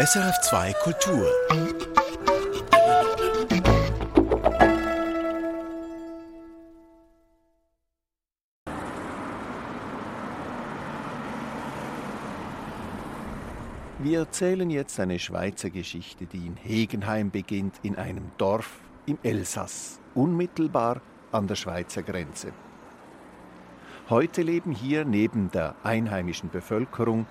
SRF2 Kultur. Wir erzählen jetzt eine Schweizer Geschichte, die in Hegenheim beginnt, in einem Dorf im Elsass, unmittelbar an der Schweizer Grenze. Heute leben hier neben der einheimischen Bevölkerung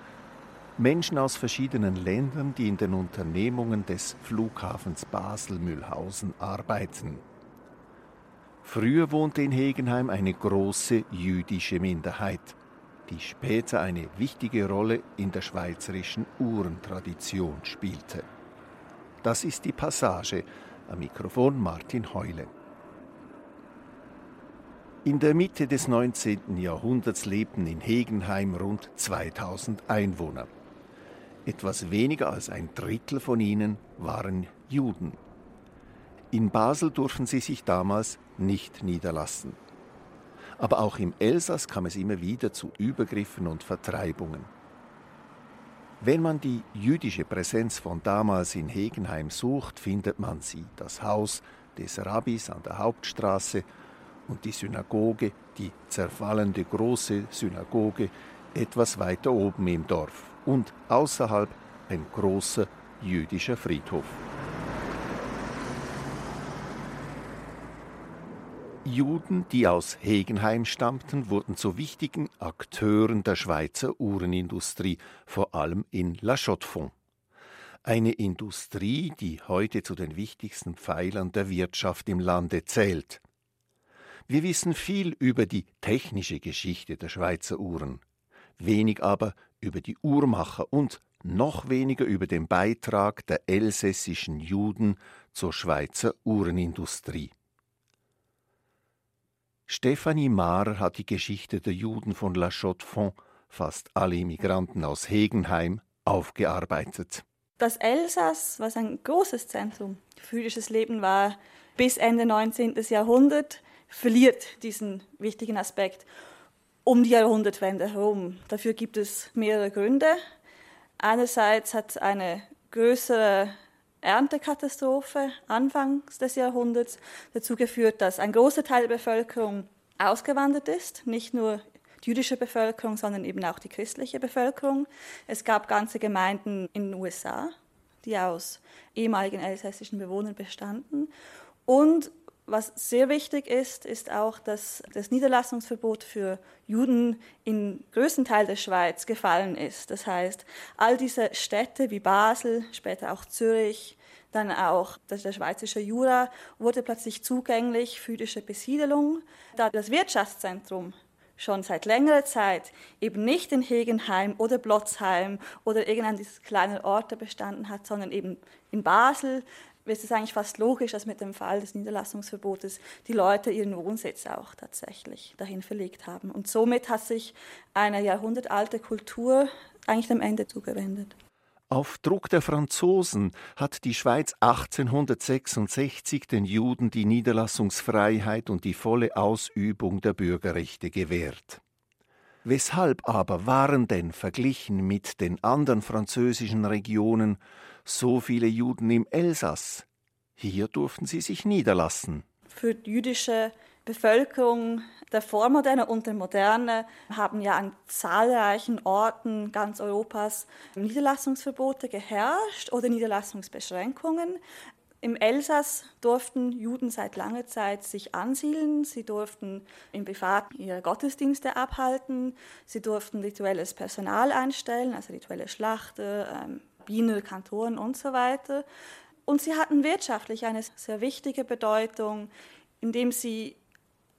Menschen aus verschiedenen Ländern, die in den Unternehmungen des Flughafens Basel-Mühlhausen arbeiten. Früher wohnte in Hegenheim eine große jüdische Minderheit, die später eine wichtige Rolle in der schweizerischen Uhrentradition spielte. Das ist die Passage. Am Mikrofon Martin Heule. In der Mitte des 19. Jahrhunderts lebten in Hegenheim rund 2000 Einwohner. Etwas weniger als ein Drittel von ihnen waren Juden. In Basel durften sie sich damals nicht niederlassen. Aber auch im Elsass kam es immer wieder zu Übergriffen und Vertreibungen. Wenn man die jüdische Präsenz von damals in Hegenheim sucht, findet man sie, das Haus des Rabbis an der Hauptstraße und die Synagoge, die zerfallende große Synagoge, etwas weiter oben im Dorf und außerhalb ein großer jüdischer Friedhof. Juden, die aus Hegenheim stammten, wurden zu wichtigen Akteuren der Schweizer Uhrenindustrie, vor allem in La Chaux-de-Fonds. Eine Industrie, die heute zu den wichtigsten Pfeilern der Wirtschaft im Lande zählt. Wir wissen viel über die technische Geschichte der Schweizer Uhren, wenig aber über die Uhrmacher und noch weniger über den Beitrag der elsässischen Juden zur Schweizer Uhrenindustrie. Stephanie Mahrer hat die Geschichte der Juden von La Chaux-de-Fonds, fast alle Immigranten aus Hegenheim, aufgearbeitet. Das Elsass, was ein großes Zentrum für jüdisches Leben war, bis Ende 19. Jahrhundert, verliert diesen wichtigen Aspekt um die Jahrhundertwende herum. Dafür gibt es mehrere Gründe. Einerseits hat eine größere Erntekatastrophe anfangs des Jahrhunderts dazu geführt, dass ein großer Teil der Bevölkerung ausgewandert ist, nicht nur die jüdische Bevölkerung, sondern eben auch die christliche Bevölkerung. Es gab ganze Gemeinden in den USA, die aus ehemaligen elsässischen Bewohnern bestanden. Und was sehr wichtig ist, ist auch, dass das Niederlassungsverbot für Juden im größten Teil der Schweiz gefallen ist. Das heißt, all diese Städte wie Basel, später auch Zürich, dann auch der schweizerische Jura wurde plötzlich zugänglich für jüdische Besiedelung, da das Wirtschaftszentrum schon seit längerer Zeit eben nicht in Hegenheim oder Blotzheim oder irgendeinem dieser kleinen Orte bestanden hat, sondern eben in Basel, ist es eigentlich fast logisch, dass mit dem Fall des Niederlassungsverbotes die Leute ihren Wohnsitz auch tatsächlich dahin verlegt haben. Und somit hat sich eine jahrhundertalte Kultur eigentlich dem Ende zugewendet. Auf Druck der Franzosen hat die Schweiz 1866 den Juden die Niederlassungsfreiheit und die volle Ausübung der Bürgerrechte gewährt. Weshalb aber waren denn verglichen mit den anderen französischen Regionen so viele Juden im Elsass. Hier durften sie sich niederlassen. Für die jüdische Bevölkerung der Vormoderne und der Moderne haben ja an zahlreichen Orten ganz Europas Niederlassungsverbote geherrscht oder Niederlassungsbeschränkungen. Im Elsass durften Juden seit langer Zeit sich ansiedeln, sie durften im Privat ihre Gottesdienste abhalten, sie durften rituelles Personal einstellen, also rituelle Schlachter, Rabbiner, Kantoren und so weiter. Und sie hatten wirtschaftlich eine sehr wichtige Bedeutung, indem sie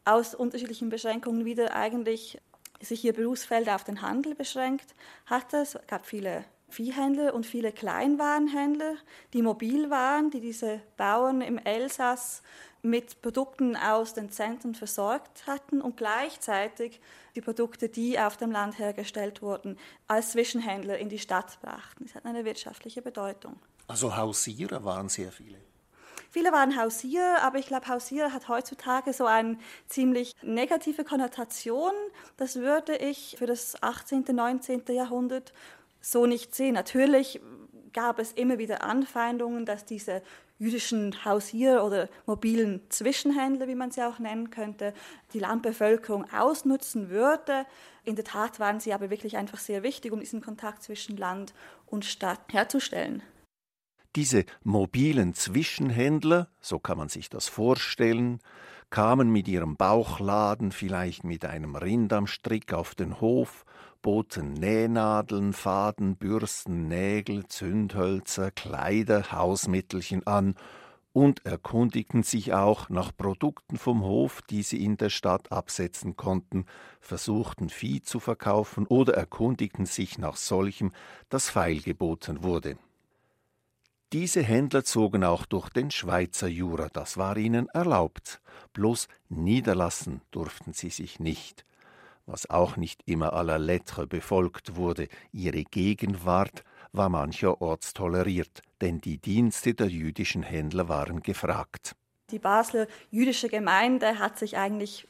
aus unterschiedlichen Beschränkungen wieder eigentlich sich ihr Berufsfeld auf den Handel beschränkt hatte. Es gab viele Viehhändler und viele Kleinwarenhändler, die mobil waren, die diese Bauern im Elsass mit Produkten aus den Zentren versorgt hatten und gleichzeitig die Produkte, die auf dem Land hergestellt wurden, als Zwischenhändler in die Stadt brachten. Das hat eine wirtschaftliche Bedeutung. Also Hausierer waren sehr viele. Viele waren Hausierer, aber ich glaube, Hausierer hat heutzutage so eine ziemlich negative Konnotation. Das würde ich für das 18., 19. Jahrhundert so nicht sehen. Natürlich gab es immer wieder Anfeindungen, dass diese jüdischen Hausier oder mobilen Zwischenhändler, wie man sie auch nennen könnte, die Landbevölkerung ausnutzen würde. In der Tat waren sie aber wirklich einfach sehr wichtig, um diesen Kontakt zwischen Land und Stadt herzustellen. Diese mobilen Zwischenhändler, so kann man sich das vorstellen, kamen mit ihrem Bauchladen vielleicht mit einem Rind am Strick auf den Hof boten Nähnadeln, Faden, Bürsten, Nägel, Zündhölzer, Kleider, Hausmittelchen an und erkundigten sich auch nach Produkten vom Hof, die sie in der Stadt absetzen konnten, versuchten Vieh zu verkaufen oder erkundigten sich nach solchem, das feilgeboten wurde. Diese Händler zogen auch durch den Schweizer Jura, das war ihnen erlaubt, bloß niederlassen durften sie sich nicht was auch nicht immer à la lettre befolgt wurde. Ihre Gegenwart war mancherorts toleriert, denn die Dienste der jüdischen Händler waren gefragt. Die Basler jüdische Gemeinde hat sich eigentlich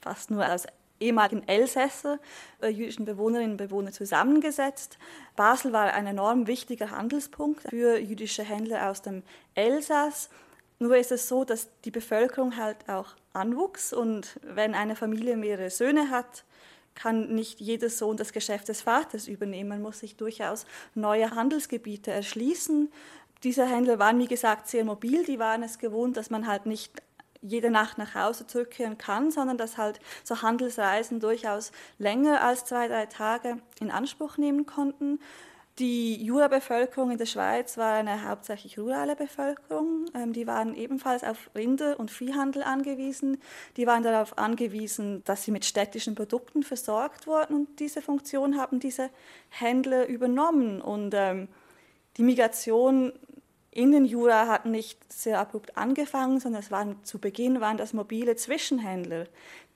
fast nur aus ehemaligen Elsässer, äh, jüdischen Bewohnerinnen und Bewohnern zusammengesetzt. Basel war ein enorm wichtiger Handelspunkt für jüdische Händler aus dem Elsass. Nur ist es so, dass die Bevölkerung halt auch anwuchs und wenn eine Familie mehrere Söhne hat, kann nicht jeder Sohn das Geschäft des Vaters übernehmen. Man muss sich durchaus neue Handelsgebiete erschließen. Diese Händler waren, wie gesagt, sehr mobil. Die waren es gewohnt, dass man halt nicht jede Nacht nach Hause zurückkehren kann, sondern dass halt so Handelsreisen durchaus länger als zwei, drei Tage in Anspruch nehmen konnten. Die Jura-Bevölkerung in der Schweiz war eine hauptsächlich rurale Bevölkerung. Ähm, die waren ebenfalls auf Rinder- und Viehhandel angewiesen. Die waren darauf angewiesen, dass sie mit städtischen Produkten versorgt wurden. Und diese Funktion haben diese Händler übernommen. Und ähm, die Migration in den Jura hat nicht sehr abrupt angefangen, sondern es waren zu Beginn waren das mobile Zwischenhändler,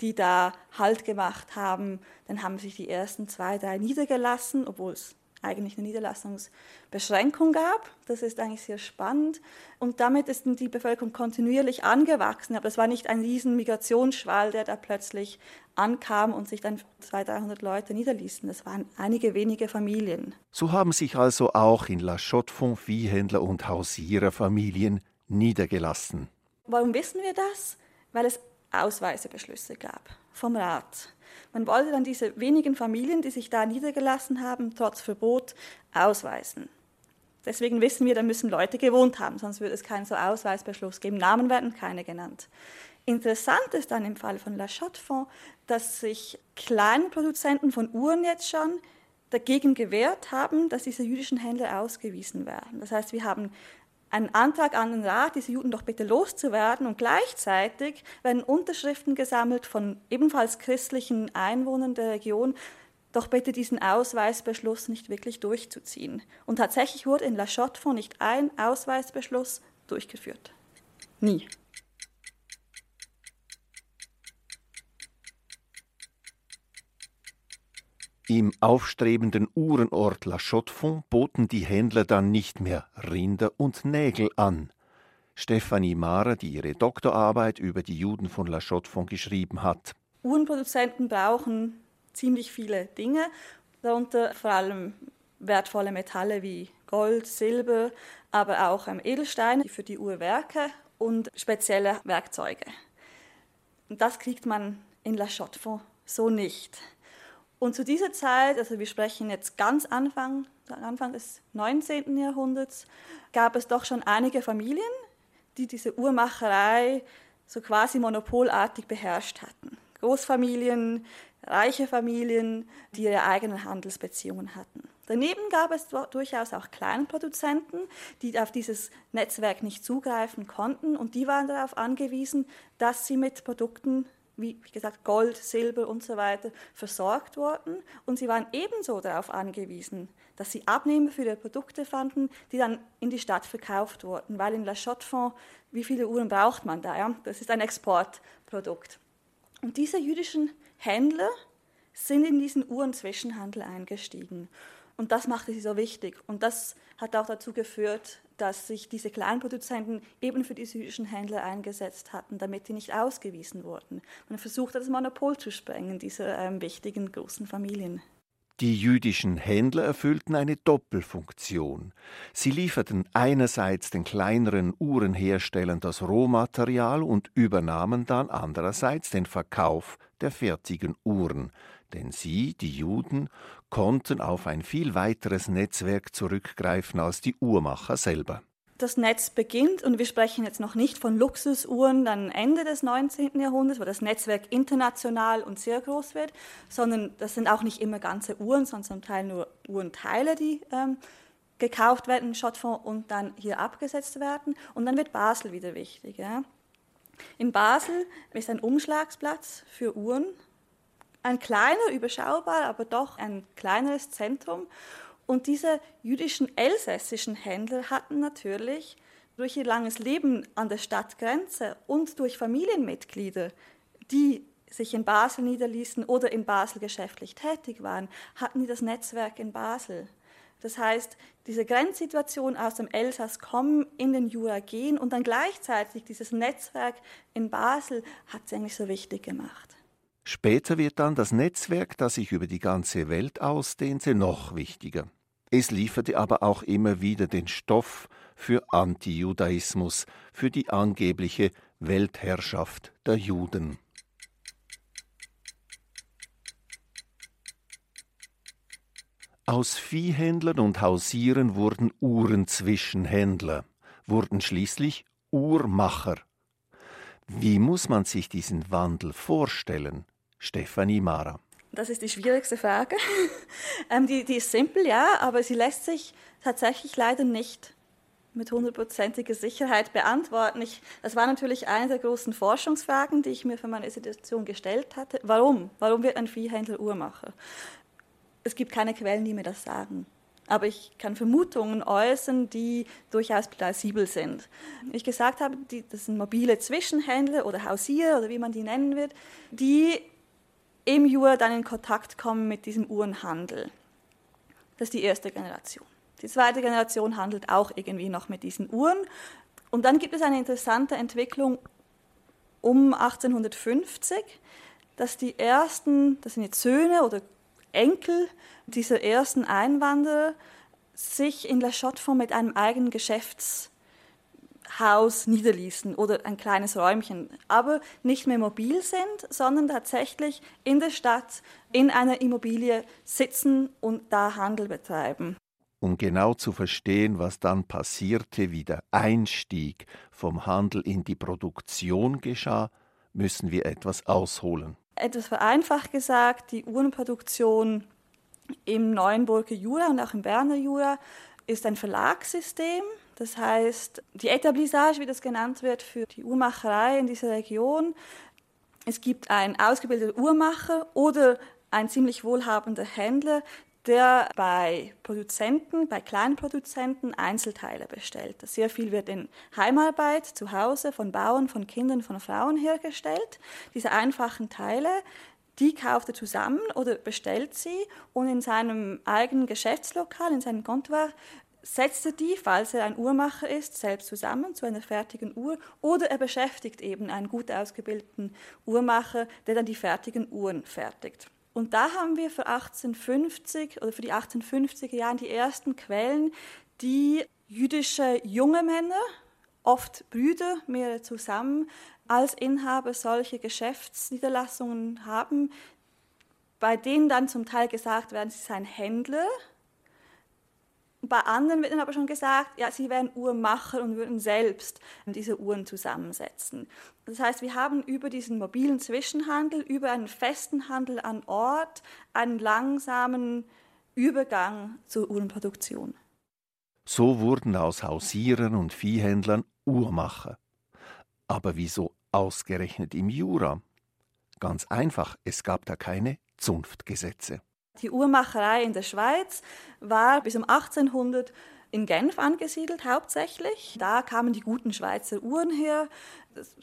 die da Halt gemacht haben. Dann haben sich die ersten zwei, drei niedergelassen, obwohl es eigentlich eine Niederlassungsbeschränkung gab. Das ist eigentlich sehr spannend. Und damit ist die Bevölkerung kontinuierlich angewachsen. Aber es war nicht ein riesen Migrationsschwall, der da plötzlich ankam und sich dann 200, 300 Leute niederließen. Das waren einige wenige Familien. So haben sich also auch in La Chaux-de-Fonds Viehhändler und Hausiererfamilien niedergelassen. Warum wissen wir das? Weil es Ausweisebeschlüsse gab vom Rat. Man wollte dann diese wenigen Familien, die sich da niedergelassen haben, trotz Verbot ausweisen. Deswegen wissen wir, da müssen Leute gewohnt haben, sonst würde es keinen so Ausweisbeschluss geben. Namen werden keine genannt. Interessant ist dann im Fall von La Chaux-de-Fonds, dass sich Kleinproduzenten von Uhren jetzt schon dagegen gewehrt haben, dass diese jüdischen Händler ausgewiesen werden. Das heißt, wir haben einen Antrag an den Rat, diese Juden doch bitte loszuwerden. Und gleichzeitig werden Unterschriften gesammelt von ebenfalls christlichen Einwohnern der Region, doch bitte diesen Ausweisbeschluss nicht wirklich durchzuziehen. Und tatsächlich wurde in La Chaux-de-Fonds nicht ein Ausweisbeschluss durchgeführt. Nie. Im aufstrebenden Uhrenort La Chaux-de-Fonds boten die Händler dann nicht mehr Rinder und Nägel an. Stefanie Mahrer, die ihre Doktorarbeit über die Juden von La Chaux-de-Fonds geschrieben hat. Uhrenproduzenten brauchen ziemlich viele Dinge, darunter vor allem wertvolle Metalle wie Gold, Silber, aber auch Edelsteine für die Uhrwerke und spezielle Werkzeuge. Und das kriegt man in La Chaux-de-Fonds so nicht. Und zu dieser Zeit, also wir sprechen jetzt ganz Anfang, Anfang des 19. Jahrhunderts, gab es doch schon einige Familien, die diese Uhrmacherei so quasi monopolartig beherrscht hatten. Großfamilien, reiche Familien, die ihre eigenen Handelsbeziehungen hatten. Daneben gab es durchaus auch Kleinproduzenten, die auf dieses Netzwerk nicht zugreifen konnten und die waren darauf angewiesen, dass sie mit Produkten wie, gesagt, Gold, Silber und so weiter versorgt worden. Und sie waren ebenso darauf angewiesen, dass sie Abnehmer für ihre Produkte fanden, die dann in die Stadt verkauft wurden. Weil in La Chaux-de-Fonds, wie viele Uhren braucht man da? Ja? Das ist ein Exportprodukt. Und diese jüdischen Händler sind in diesen Uhrenzwischenhandel eingestiegen. Und das machte sie so wichtig. Und das hat auch dazu geführt, dass sich diese Kleinproduzenten eben für die jüdischen Händler eingesetzt hatten, damit die nicht ausgewiesen wurden. Man versuchte das Monopol zu sprengen, dieser ähm, wichtigen großen Familien. Die jüdischen Händler erfüllten eine Doppelfunktion. Sie lieferten einerseits den kleineren Uhrenherstellern das Rohmaterial und übernahmen dann andererseits den Verkauf der fertigen Uhren, denn sie, die Juden, konnten auf ein viel weiteres Netzwerk zurückgreifen als die Uhrmacher selber das Netz beginnt, und wir sprechen jetzt noch nicht von Luxusuhren dann Ende des 19. Jahrhunderts, wo das Netzwerk international und sehr groß wird, sondern das sind auch nicht immer ganze Uhren, sondern zum Teil nur Uhrenteile, die ähm, gekauft werden Schottfonds und dann hier abgesetzt werden. Und dann wird Basel wieder wichtig. Ja. In Basel ist ein Umschlagsplatz für Uhren, ein kleiner, überschaubar, aber doch ein kleineres Zentrum. Und diese jüdischen elsässischen Händler hatten natürlich durch ihr langes Leben an der Stadtgrenze und durch Familienmitglieder, die sich in Basel niederließen oder in Basel geschäftlich tätig waren, hatten die das Netzwerk in Basel. Das heißt, diese Grenzsituation aus dem Elsass kommen, in den Jura gehen und dann gleichzeitig dieses Netzwerk in Basel hat es eigentlich so wichtig gemacht. Später wird dann das Netzwerk, das sich über die ganze Welt ausdehnte, noch wichtiger. Es lieferte aber auch immer wieder den Stoff für Antijudaismus, für die angebliche Weltherrschaft der Juden. Aus Viehhändlern und Hausieren wurden Uhrenzwischenhändler, wurden schließlich Uhrmacher. Wie muss man sich diesen Wandel vorstellen? Stefanie Mara. Das ist die schwierigste Frage. ähm, die, die ist simpel, ja, aber sie lässt sich tatsächlich leider nicht mit hundertprozentiger Sicherheit beantworten. Ich, das war natürlich eine der großen Forschungsfragen, die ich mir für meine Situation gestellt hatte. Warum? Warum wird ein Viehhändler Uhrmacher? Es gibt keine Quellen, die mir das sagen. Aber ich kann Vermutungen äußern, die durchaus plausibel sind. Wie ich gesagt habe, die, das sind mobile Zwischenhändler oder Hausier oder wie man die nennen wird, die im Jura dann in Kontakt kommen mit diesem Uhrenhandel. Das ist die erste Generation. Die zweite Generation handelt auch irgendwie noch mit diesen Uhren. Und dann gibt es eine interessante Entwicklung um 1850, dass die ersten, das sind jetzt Söhne oder Enkel dieser ersten Einwanderer, sich in La Chaux-de-Fonds mit einem eigenen Geschäfts Haus niederließen oder ein kleines Räumchen, aber nicht mehr mobil sind, sondern tatsächlich in der Stadt in einer Immobilie sitzen und da Handel betreiben. Um genau zu verstehen, was dann passierte, wie der Einstieg vom Handel in die Produktion geschah, müssen wir etwas ausholen. Etwas vereinfacht gesagt, die Uhrenproduktion im Neuenburger Jura und auch im Berner Jura ist ein Verlagssystem, das heißt, die Etablissage, wie das genannt wird, für die Uhrmacherei in dieser Region. Es gibt einen ausgebildeten Uhrmacher oder ein ziemlich wohlhabender Händler, der bei Produzenten, bei Kleinproduzenten Einzelteile bestellt. Sehr viel wird in Heimarbeit zu Hause von Bauern, von Kindern, von Frauen hergestellt. Diese einfachen Teile, die kauft er zusammen oder bestellt sie und in seinem eigenen Geschäftslokal, in seinem Comptoir setzt er die, falls er ein Uhrmacher ist, selbst zusammen zu einer fertigen Uhr oder er beschäftigt eben einen gut ausgebildeten Uhrmacher, der dann die fertigen Uhren fertigt. Und da haben wir für 1850 oder für die 1850er Jahre die ersten Quellen, die jüdische junge Männer, oft Brüder, mehrere zusammen, als Inhaber solcher Geschäftsniederlassungen haben, bei denen dann zum Teil gesagt werden, sie seien Händler bei anderen wird dann aber schon gesagt, ja, sie wären Uhrmacher und würden selbst diese Uhren zusammensetzen. Das heißt, wir haben über diesen mobilen Zwischenhandel, über einen festen Handel an Ort, einen langsamen Übergang zur Uhrenproduktion. So wurden aus Hausierern und Viehhändlern Uhrmacher. Aber wieso ausgerechnet im Jura? Ganz einfach, es gab da keine Zunftgesetze. Die Uhrmacherei in der Schweiz war bis um 1800 in Genf angesiedelt hauptsächlich. Da kamen die guten Schweizer Uhren her.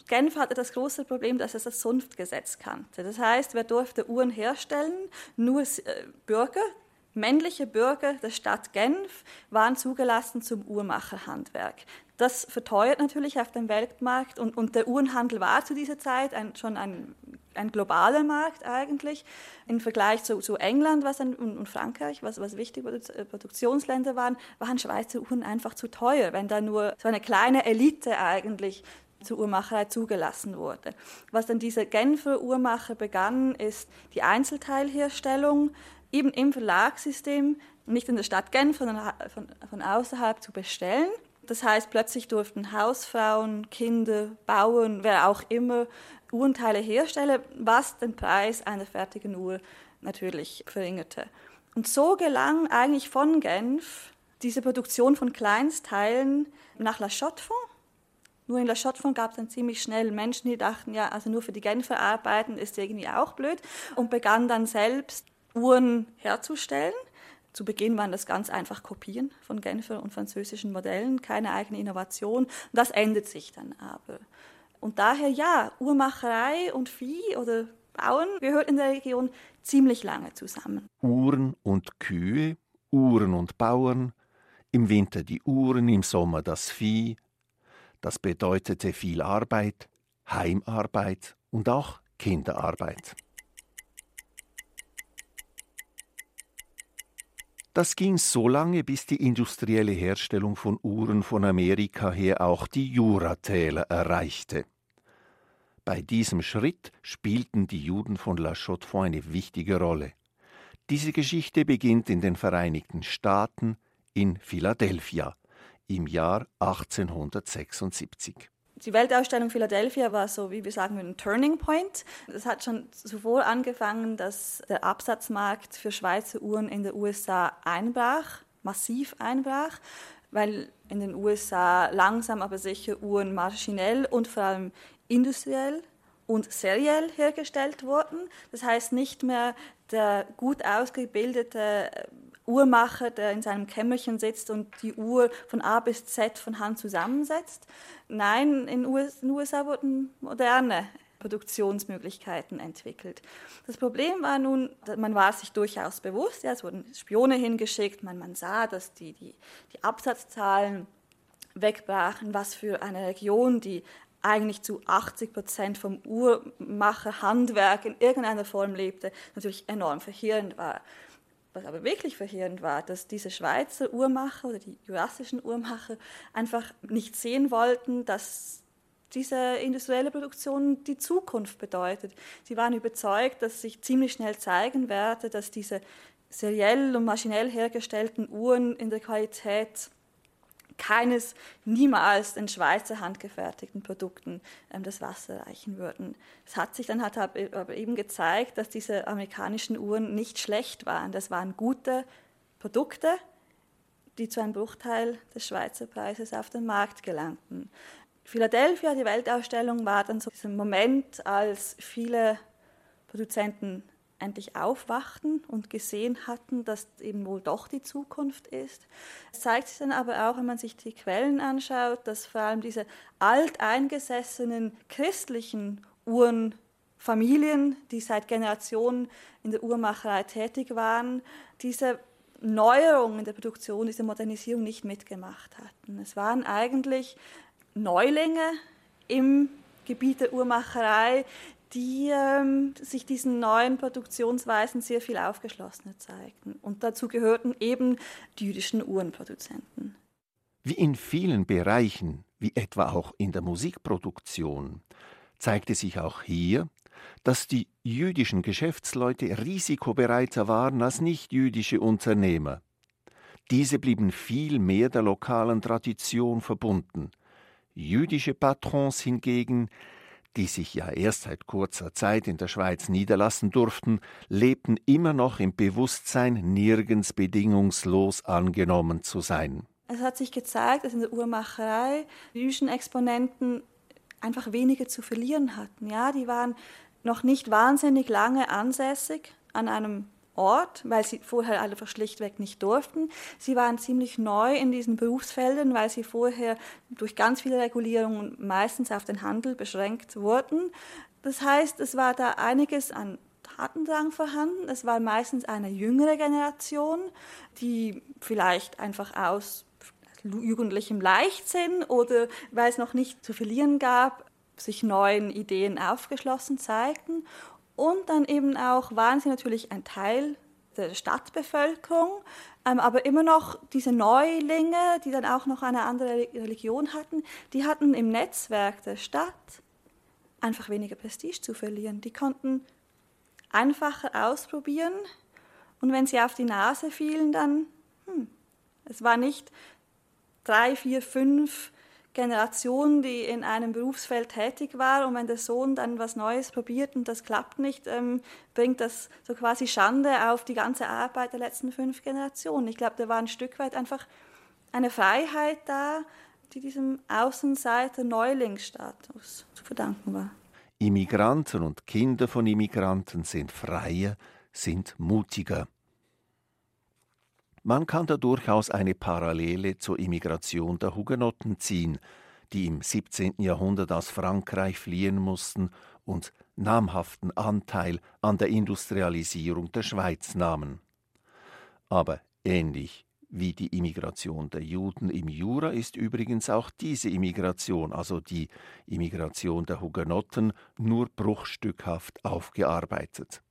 Genf hatte das große Problem, dass es das Zunftgesetz kannte. Das heißt, wer durfte Uhren herstellen? Nur äh, Bürger, männliche Bürger der Stadt Genf waren zugelassen zum Uhrmacherhandwerk. Das verteuert natürlich auf dem Weltmarkt und, und der Uhrenhandel war zu dieser Zeit ein, schon ein ein globaler Markt eigentlich im Vergleich zu, zu England was ein, und, und, Frankreich, was, was wichtige äh, Produktionsländer waren, waren Schweizer Uhren einfach zu teuer, wenn da nur so eine kleine Elite eigentlich zur Uhrmacherei zugelassen wurde. Was dann diese Genfer Uhrmacher begann, ist die Einzelteilherstellung eben im Verlagssystem, nicht in der Stadt Genf, sondern von, von außerhalb zu bestellen. Das heißt, plötzlich durften Hausfrauen, Kinder, Bauern, wer auch immer Uhrenteile herstellen, was den Preis einer fertigen Uhr natürlich verringerte. Und so gelang eigentlich von Genf diese Produktion von Kleinstteilen nach La Chaux-de-Fonds. Nur in La Chaux-de-Fonds gab es dann ziemlich schnell Menschen, die dachten, ja, also nur für die Genfer arbeiten ist irgendwie auch blöd und begannen dann selbst Uhren herzustellen. Zu Beginn waren das ganz einfach Kopien von Genfer und französischen Modellen, keine eigene Innovation. Das ändert sich dann aber. Und daher ja, Uhrmacherei und Vieh oder Bauen gehört in der Region ziemlich lange zusammen. Uhren und Kühe, Uhren und Bauern, im Winter die Uhren, im Sommer das Vieh. Das bedeutete viel Arbeit, Heimarbeit und auch Kinderarbeit. Das ging so lange, bis die industrielle Herstellung von Uhren von Amerika her auch die Juratäler erreichte. Bei diesem Schritt spielten die Juden von La Chaux-de-Fonds eine wichtige Rolle. Diese Geschichte beginnt in den Vereinigten Staaten in Philadelphia im Jahr 1876. Die Weltausstellung Philadelphia war so, wie wir sagen, ein Turning Point. Es hat schon zuvor angefangen, dass der Absatzmarkt für Schweizer Uhren in den USA einbrach, massiv einbrach, weil in den USA langsam aber sicher Uhren maschinell und vor allem industriell und seriell hergestellt wurden. Das heißt nicht mehr der gut ausgebildete Uhrmacher, der in seinem Kämmerchen sitzt und die Uhr von A bis Z von Hand zusammensetzt. Nein, in den USA wurden moderne Produktionsmöglichkeiten entwickelt. Das Problem war nun, man war sich durchaus bewusst, ja, es wurden Spione hingeschickt, man, man sah, dass die, die, die Absatzzahlen wegbrachen, was für eine Region, die eigentlich zu 80 Prozent vom Uhrmacherhandwerk in irgendeiner Form lebte, natürlich enorm verheerend war. Was aber wirklich verheerend war, dass diese Schweizer Uhrmacher oder die jurassischen Uhrmacher einfach nicht sehen wollten, dass diese industrielle Produktion die Zukunft bedeutet. Sie waren überzeugt, dass sich ziemlich schnell zeigen werde, dass diese seriell und maschinell hergestellten Uhren in der Qualität keines niemals den Schweizer handgefertigten Produkten ähm, das Wasser reichen würden. Es hat sich dann hat aber eben gezeigt, dass diese amerikanischen Uhren nicht schlecht waren. Das waren gute Produkte, die zu einem Bruchteil des Schweizer Preises auf den Markt gelangten. Philadelphia, die Weltausstellung, war dann so dieser Moment, als viele Produzenten endlich aufwachten und gesehen hatten, dass eben wohl doch die Zukunft ist. Es zeigt sich dann aber auch, wenn man sich die Quellen anschaut, dass vor allem diese alteingesessenen christlichen Uhrenfamilien, die seit Generationen in der Uhrmacherei tätig waren, diese Neuerung in der Produktion, diese Modernisierung nicht mitgemacht hatten. Es waren eigentlich Neulinge im Gebiet der Uhrmacherei, die ähm, sich diesen neuen Produktionsweisen sehr viel aufgeschlossener zeigten. Und dazu gehörten eben die jüdischen Uhrenproduzenten. Wie in vielen Bereichen, wie etwa auch in der Musikproduktion, zeigte sich auch hier, dass die jüdischen Geschäftsleute risikobereiter waren als nichtjüdische Unternehmer. Diese blieben viel mehr der lokalen Tradition verbunden. Jüdische Patrons hingegen die sich ja erst seit kurzer Zeit in der Schweiz niederlassen durften, lebten immer noch im Bewusstsein, nirgends bedingungslos angenommen zu sein. Es hat sich gezeigt, dass in der Uhrmacherei jüdischen Exponenten einfach weniger zu verlieren hatten. Ja, die waren noch nicht wahnsinnig lange ansässig an einem Ort, weil sie vorher einfach schlichtweg nicht durften. Sie waren ziemlich neu in diesen Berufsfeldern, weil sie vorher durch ganz viele Regulierungen meistens auf den Handel beschränkt wurden. Das heißt, es war da einiges an Tatendrang vorhanden. Es war meistens eine jüngere Generation, die vielleicht einfach aus jugendlichem Leichtsinn oder weil es noch nicht zu verlieren gab, sich neuen Ideen aufgeschlossen zeigten. Und dann eben auch waren sie natürlich ein Teil der Stadtbevölkerung, ähm, aber immer noch diese Neulinge, die dann auch noch eine andere Religion hatten, die hatten im Netzwerk der Stadt einfach weniger Prestige zu verlieren. Die konnten einfacher ausprobieren und wenn sie auf die Nase fielen, dann, hm, es war nicht drei, vier, fünf Generation, die in einem Berufsfeld tätig war und wenn der Sohn dann was Neues probiert und das klappt nicht, ähm, bringt das so quasi Schande auf die ganze Arbeit der letzten fünf Generationen. Ich glaube, da war ein Stück weit einfach eine Freiheit da, die diesem Außenseiter Neulingsstatus zu verdanken war. Immigranten und Kinder von Immigranten sind freier, sind mutiger. Man kann da durchaus eine Parallele zur Immigration der Hugenotten ziehen, die im 17. Jahrhundert aus Frankreich fliehen mussten und namhaften Anteil an der Industrialisierung der Schweiz nahmen. Aber ähnlich wie die Immigration der Juden im Jura ist übrigens auch diese Immigration, also die Immigration der Hugenotten, nur bruchstückhaft aufgearbeitet.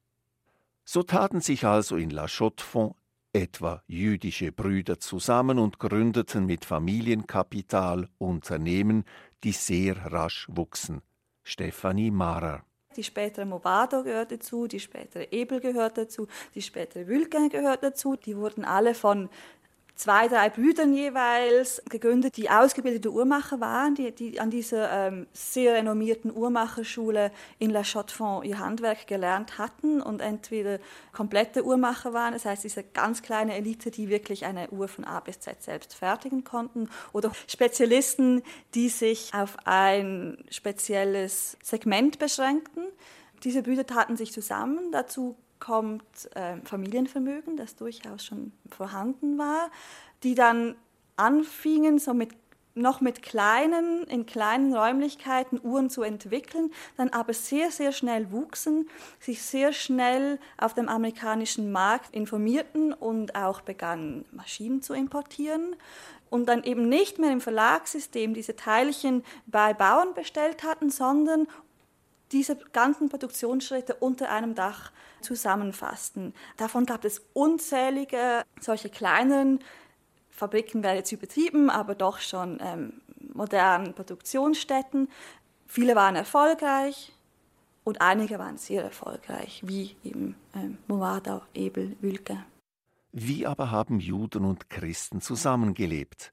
So taten sich also in La Chaux-de-Fonds etwa jüdische Brüder zusammen und gründeten mit Familienkapital Unternehmen, die sehr rasch wuchsen. Stefanie Marer. Die spätere Movado gehört dazu, die spätere Ebel gehört dazu, die spätere Wülken gehört dazu. Die wurden alle von zwei, drei Brüdern jeweils gegründet, die ausgebildete Uhrmacher waren, die, die an dieser ähm, sehr renommierten Uhrmacherschule in La Chaux-de-Fonds ihr Handwerk gelernt hatten und entweder komplette Uhrmacher waren, das heißt diese ganz kleine Elite, die wirklich eine Uhr von A bis Z selbst fertigen konnten, oder Spezialisten, die sich auf ein spezielles Segment beschränkten. Diese Brüder taten sich zusammen. Dazu kommt äh, Familienvermögen, das durchaus schon vorhanden war, die dann anfingen, so mit noch mit kleinen, in kleinen Räumlichkeiten Uhren zu entwickeln, dann aber sehr, sehr schnell wuchsen, sich sehr schnell auf dem amerikanischen Markt informierten und auch begannen, Maschinen zu importieren und dann eben nicht mehr im Verlagssystem diese Teilchen bei Bauern bestellt hatten, sondern diese ganzen Produktionsschritte unter einem Dach zusammenfassten. Davon gab es unzählige solche kleinen Fabriken, werden jetzt übertrieben, aber doch schon ähm, modernen Produktionsstätten. Viele waren erfolgreich und einige waren sehr erfolgreich, wie eben ähm, Movadau, Ebel, Wülke. Wie aber haben Juden und Christen zusammengelebt?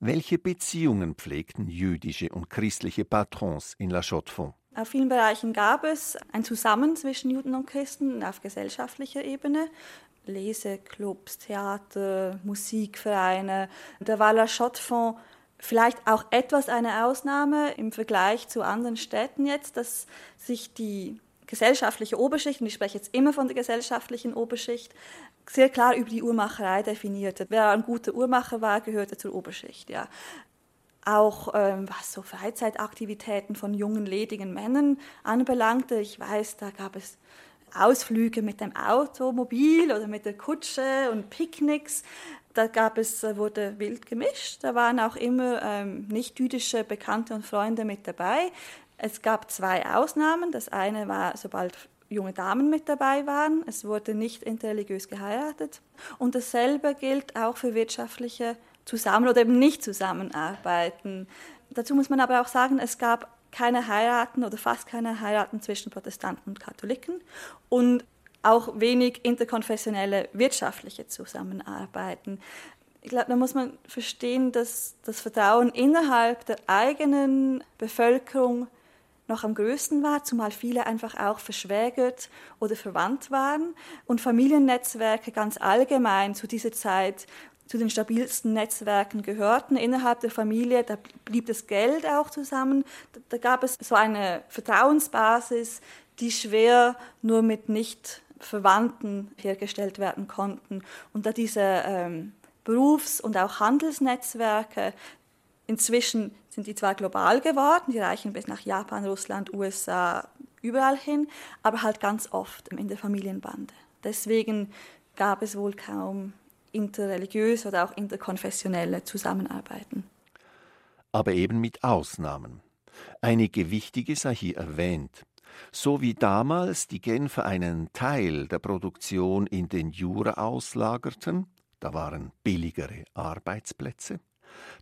Welche Beziehungen pflegten jüdische und christliche Patrons in La Chaux-de-Fonds? Auf vielen Bereichen gab es ein Zusammen zwischen Juden und Christen auf gesellschaftlicher Ebene. Leseclubs, Theater, Musikvereine. War La Chaux-de-Fonds vielleicht auch etwas eine Ausnahme im Vergleich zu anderen Städten jetzt, dass sich die gesellschaftliche Oberschicht, und ich spreche jetzt immer von der gesellschaftlichen Oberschicht, sehr klar über die Uhrmacherei definiert hat. Wer ein guter Uhrmacher war, gehörte zur Oberschicht. Ja auch ähm, was so Freizeitaktivitäten von jungen, ledigen Männern anbelangte. Ich weiß, da gab es Ausflüge mit dem Automobil oder mit der Kutsche und Picknicks. Da gab es, äh, wurde wild gemischt. Da waren auch immer ähm, nicht-jüdische Bekannte und Freunde mit dabei. Es gab zwei Ausnahmen. Das eine war, sobald junge Damen mit dabei waren. Es wurde nicht interreligiös geheiratet. Und dasselbe gilt auch für wirtschaftliche zusammen oder eben nicht zusammenarbeiten. Dazu muss man aber auch sagen, es gab keine Heiraten oder fast keine Heiraten zwischen Protestanten und Katholiken und auch wenig interkonfessionelle wirtschaftliche Zusammenarbeiten. Ich glaube, da muss man verstehen, dass das Vertrauen innerhalb der eigenen Bevölkerung noch am größten war, zumal viele einfach auch verschwägert oder verwandt waren und Familiennetzwerke ganz allgemein zu dieser Zeit zu den stabilsten Netzwerken gehörten innerhalb der Familie. Da blieb das Geld auch zusammen. Da gab es so eine Vertrauensbasis, die schwer nur mit nicht Verwandten hergestellt werden konnten. Und da diese ähm, Berufs- und auch Handelsnetzwerke inzwischen sind die zwar global geworden, die reichen bis nach Japan, Russland, USA, überall hin, aber halt ganz oft in der Familienbande. Deswegen gab es wohl kaum interreligiös oder auch interkonfessionelle Zusammenarbeiten. Aber eben mit Ausnahmen. Einige wichtige sei hier erwähnt. So wie damals die Genfer einen Teil der Produktion in den Jura auslagerten, da waren billigere Arbeitsplätze,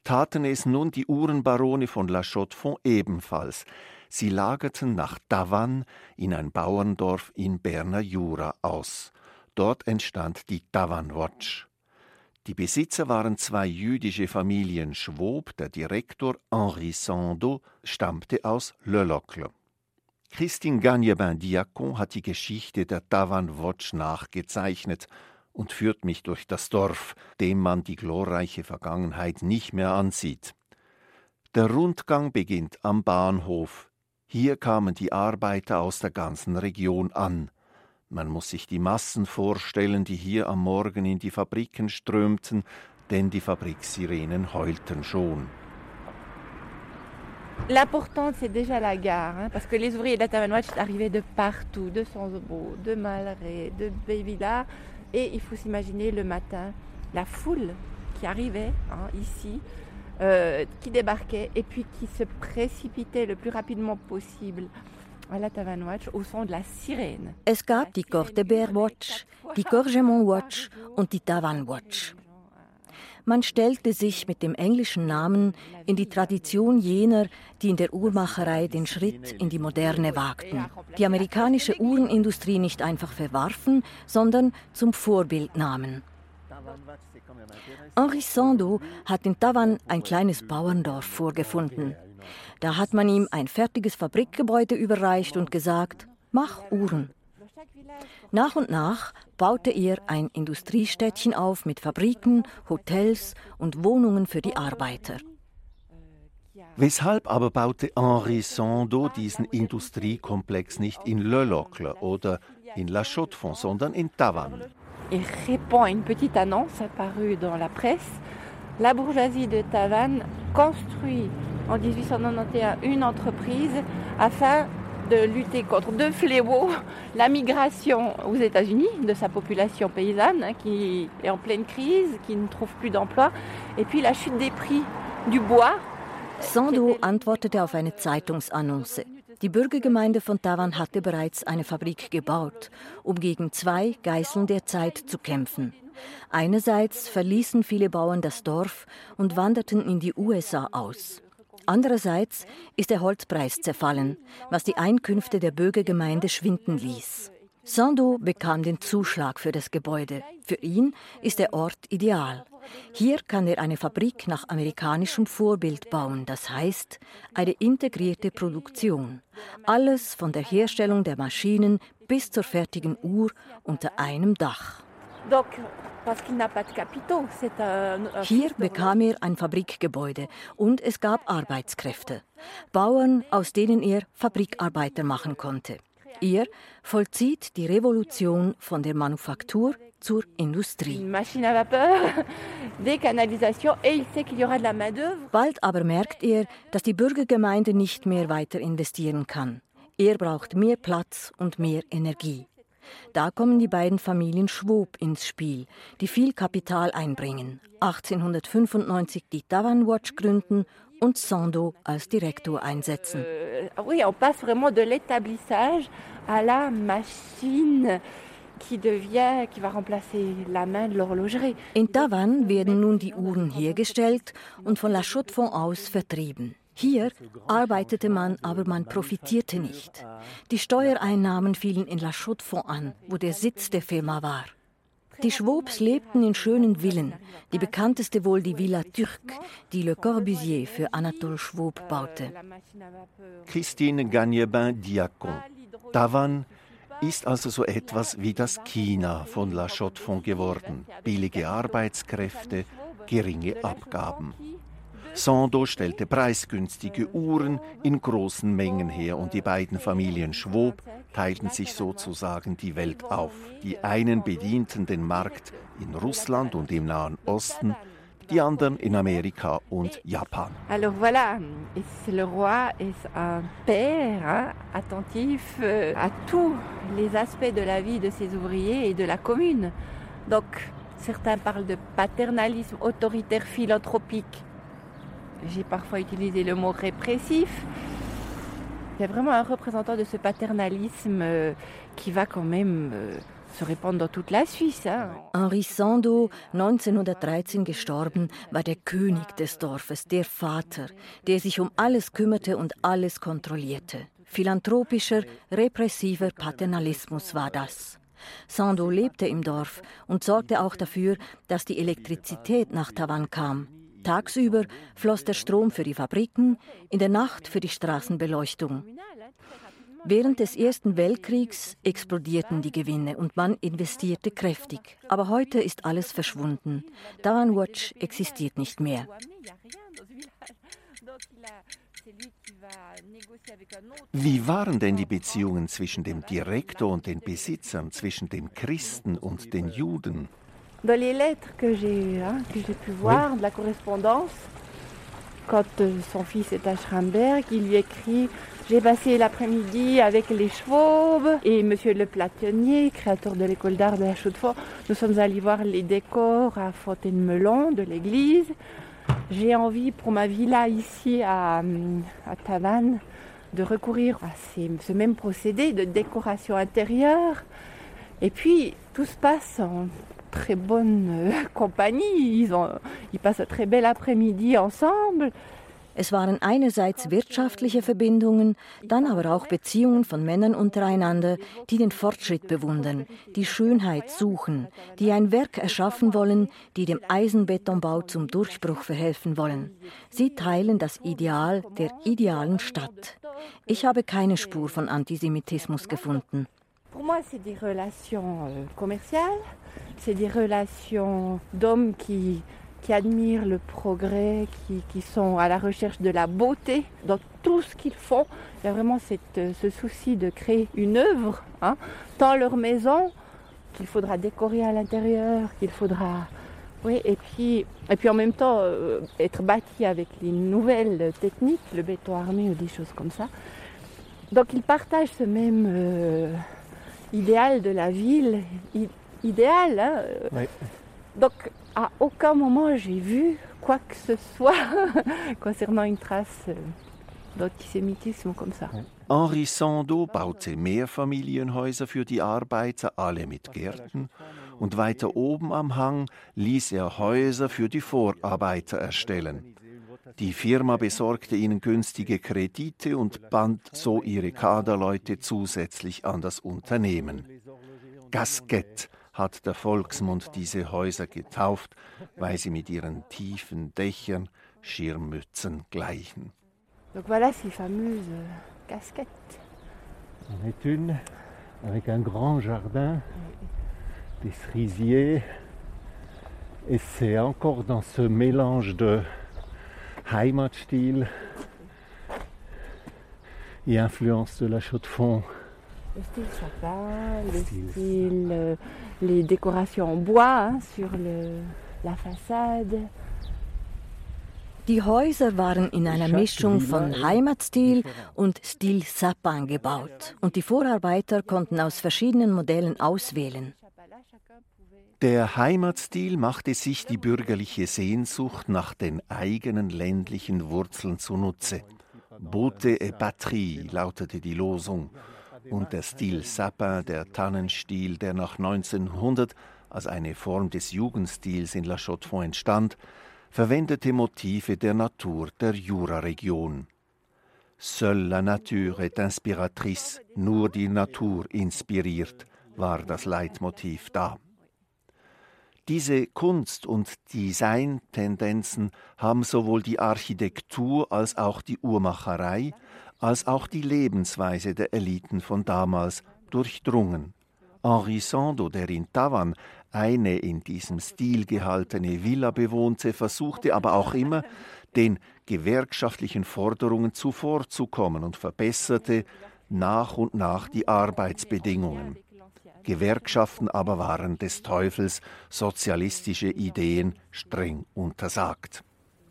taten es nun die Uhrenbarone von La Chaux-de-Fonds ebenfalls. Sie lagerten nach Tavannes in ein Bauerndorf in Berner Jura aus. Dort entstand die Tavannes Watch. Die Besitzer waren zwei jüdische Familien Schwob, der Direktor Henri Sandeau stammte aus Le Locle. Christine Gagnebin-Diacon hat die Geschichte der Tavan Watch nachgezeichnet und führt mich durch das Dorf, dem man die glorreiche Vergangenheit nicht mehr ansieht. Der Rundgang beginnt am Bahnhof. Hier kamen die Arbeiter aus der ganzen Region an. Man muss sich die Massen vorstellen, die hier am Morgen in die Fabriken strömten, denn die Fabriksirenen heulten schon. L'important, c'est déjà la gare, hein, parce que les ouvriers de la arrivaient de partout, de Sanzobo, de Malray, de Bévilla. Et il faut s'imaginer le matin, la foule qui arrivait hein, ici, euh, qui débarquait et puis qui se précipitait le plus rapidement possible Es gab die Cordebeer Watch, die Gorgemont Watch und die Tavan Watch. Man stellte sich mit dem englischen Namen in die Tradition jener, die in der Uhrmacherei den Schritt in die Moderne wagten, die amerikanische Uhrenindustrie nicht einfach verwarfen, sondern zum Vorbild nahmen. Henri Sandeau hat in Tavan ein kleines Bauerndorf vorgefunden. Da hat man ihm ein fertiges Fabrikgebäude überreicht und gesagt, mach Uhren. Nach und nach baute er ein Industriestädtchen auf mit Fabriken, Hotels und Wohnungen für die Arbeiter. Weshalb aber baute Henri Sandeau diesen Industriekomplex nicht in Le Locle oder in La Chaux-de-Fonds, sondern in Tavannes? Il répond une petite annonce apparue dans la presse. La bourgeoisie de Tavannes construit en 1891 une entreprise afin de lutter contre deux fléaux, la migration aux États-Unis de sa population paysanne hein, qui est en pleine crise, qui ne trouve plus d'emploi, et puis la chute des prix du bois. Sando antwortete auf eine Zeitungsannonce. Die Bürgergemeinde von Tavan hatte bereits eine Fabrik gebaut, um gegen zwei Geißeln der Zeit zu kämpfen. Einerseits verließen viele Bauern das Dorf und wanderten in die USA aus. Andererseits ist der Holzpreis zerfallen, was die Einkünfte der Bürgergemeinde schwinden ließ. Sando bekam den Zuschlag für das Gebäude. Für ihn ist der Ort ideal. Hier kann er eine Fabrik nach amerikanischem Vorbild bauen, das heißt eine integrierte Produktion. Alles von der Herstellung der Maschinen bis zur fertigen Uhr unter einem Dach. Hier bekam er ein Fabrikgebäude und es gab Arbeitskräfte, Bauern, aus denen er Fabrikarbeiter machen konnte. Er vollzieht die Revolution von der Manufaktur zur Industrie. Bald aber merkt er, dass die Bürgergemeinde nicht mehr weiter investieren kann. Er braucht mehr Platz und mehr Energie. Da kommen die beiden Familien Schwob ins Spiel, die viel Kapital einbringen. 1895 die Tavan Watch gründen und Sando als Direktor einsetzen. Euh, oui, on passe vraiment de l'établissage à la machine. In Tavan werden nun die Uhren hergestellt und von La Chaux-de-Fonds aus vertrieben. Hier arbeitete man, aber man profitierte nicht. Die Steuereinnahmen fielen in La Chaux-de-Fonds an, wo der Sitz der Firma war. Die Schwobs lebten in schönen Villen, die bekannteste wohl die Villa Turc, die Le Corbusier für Anatole Schwob baute. Christine Gagnebin-Diacon. Tavan ist also so etwas wie das China von La Chaux-de-Fonds geworden. Billige Arbeitskräfte, geringe Abgaben. Sando stellte preisgünstige Uhren in großen Mengen her und die beiden Familien Schwob teilten sich sozusagen die Welt auf. Die einen bedienten den Markt in Russland und im Nahen Osten, die anderen in Amerika und Japan. Alors voilà, le roi est un père attentif euh, à tous les aspects de la vie de ses ouvriers et de la commune. Donc certains parlent de paternalisme autoritaire philanthropique j'ai parfois utilisé le mot répressif. Il y a vraiment un représentant de ce paternalisme euh, qui va quand même euh, se répandre dans toute la Suisse. Hein. Henri Sando, 1913 gestorben, war der König des Dorfes, der Vater, der sich um alles kümmerte und alles kontrollierte. Philanthropischer, repressiver Paternalismus war das. Sando lebte im Dorf und sorgte auch dafür, dass die Elektrizität nach Tavan kam. Tagsüber floss der Strom für die Fabriken, in der Nacht für die Straßenbeleuchtung. Während des Ersten Weltkriegs explodierten die Gewinne und man investierte kräftig. Aber heute ist alles verschwunden. Dawan Watch existiert nicht mehr. Wie waren denn die Beziehungen zwischen dem Direktor und den Besitzern, zwischen den Christen und den Juden? Dans les lettres que j'ai hein, que j'ai pu voir, oui. de la correspondance, quand euh, son fils est à Schramberg, il lui écrit J'ai passé l'après-midi avec les chevaux et Monsieur le Platonnier, créateur de l'école d'art de la Chaux-de-Fonds. Nous sommes allés voir les décors à Fontaine-Melon de l'église. J'ai envie pour ma villa ici à, à Tavannes de recourir à ces, ce même procédé de décoration intérieure. Et puis tout se passe en très bonne euh, compagnie. Ils, ont, ils passent un très bel après-midi ensemble. Es waren einerseits wirtschaftliche Verbindungen, dann aber auch Beziehungen von Männern untereinander, die den Fortschritt bewundern, die Schönheit suchen, die ein Werk erschaffen wollen, die dem Eisenbetonbau zum Durchbruch verhelfen wollen. Sie teilen das Ideal der idealen Stadt. Ich habe keine Spur von Antisemitismus gefunden. Pour moi, c'est des relations euh, commerciales, c'est des relations d'hommes qui admirent le progrès, qui, sont à la recherche de la beauté dans tout ce qu'ils font. Il y a vraiment cette, ce souci de créer une œuvre, hein, tant leur maison qu'il faudra décorer à l'intérieur, qu'il faudra... Et puis, et puis en même temps euh, être bâti avec les nouvelles techniques, le béton armé ou des choses comme ça. Donc ils partagent ce même euh, idéal de la ville, idéal. Hein, oui. Donc à aucun moment j'ai vu quoi que ce soit concernant une trace d'antisémitisme comme ça. Henri Sando baute Mehrfamilienhäuser für die Arbeiter, alle mit Gärten, und weiter oben am Hang ließ er Häuser für die Vorarbeiter erstellen. Die Firma besorgte ihnen günstige Kredite und band so ihre Kaderleute zusätzlich an das Unternehmen. Gasquette hat der Volksmund diese Häuser getauft, weil sie mit ihren tiefen Dächern Schirmmützen gleichen. Donc voilà ces fameuses casquettes. On est une avec un grand jardin, des cerisiers, et c'est encore dans ce mélange de Heimatstil et influence de la Chaux-de-Fonds le style sapin, le style, euh, les décorations en bois hein, sur le, la façade. Die Häuser waren in einer Mischung von Heimatstil und Stil Sapin gebaut und die Vorarbeiter konnten aus verschiedenen Modellen auswählen. Der Heimatstil machte sich die bürgerliche Sehnsucht nach den eigenen ländlichen Wurzeln zunutze. Bote et patrie lautete die Losung und der Stil Sapin, der Tannenstil, der nach 1900 als eine Form des Jugendstils in La Chaux-de-Fonds entstand, verwendete Motive der Natur der Jura-Region. Seule la nature est inspiratrice, nur die Natur inspiriert, war das Leitmotiv da. Diese Kunst- und Designtendenzen haben sowohl die Architektur als auch die Uhrmacherei als auch die Lebensweise der Eliten von damals durchdrungen. Henri Sando, der in Tavan eine in diesem Stil gehaltene Villa bewohnte, versuchte aber auch immer, den gewerkschaftlichen Forderungen zuvorzukommen und verbesserte nach und nach die Arbeitsbedingungen. Gewerkschaften aber waren des Teufels, sozialistische Ideen streng untersagt.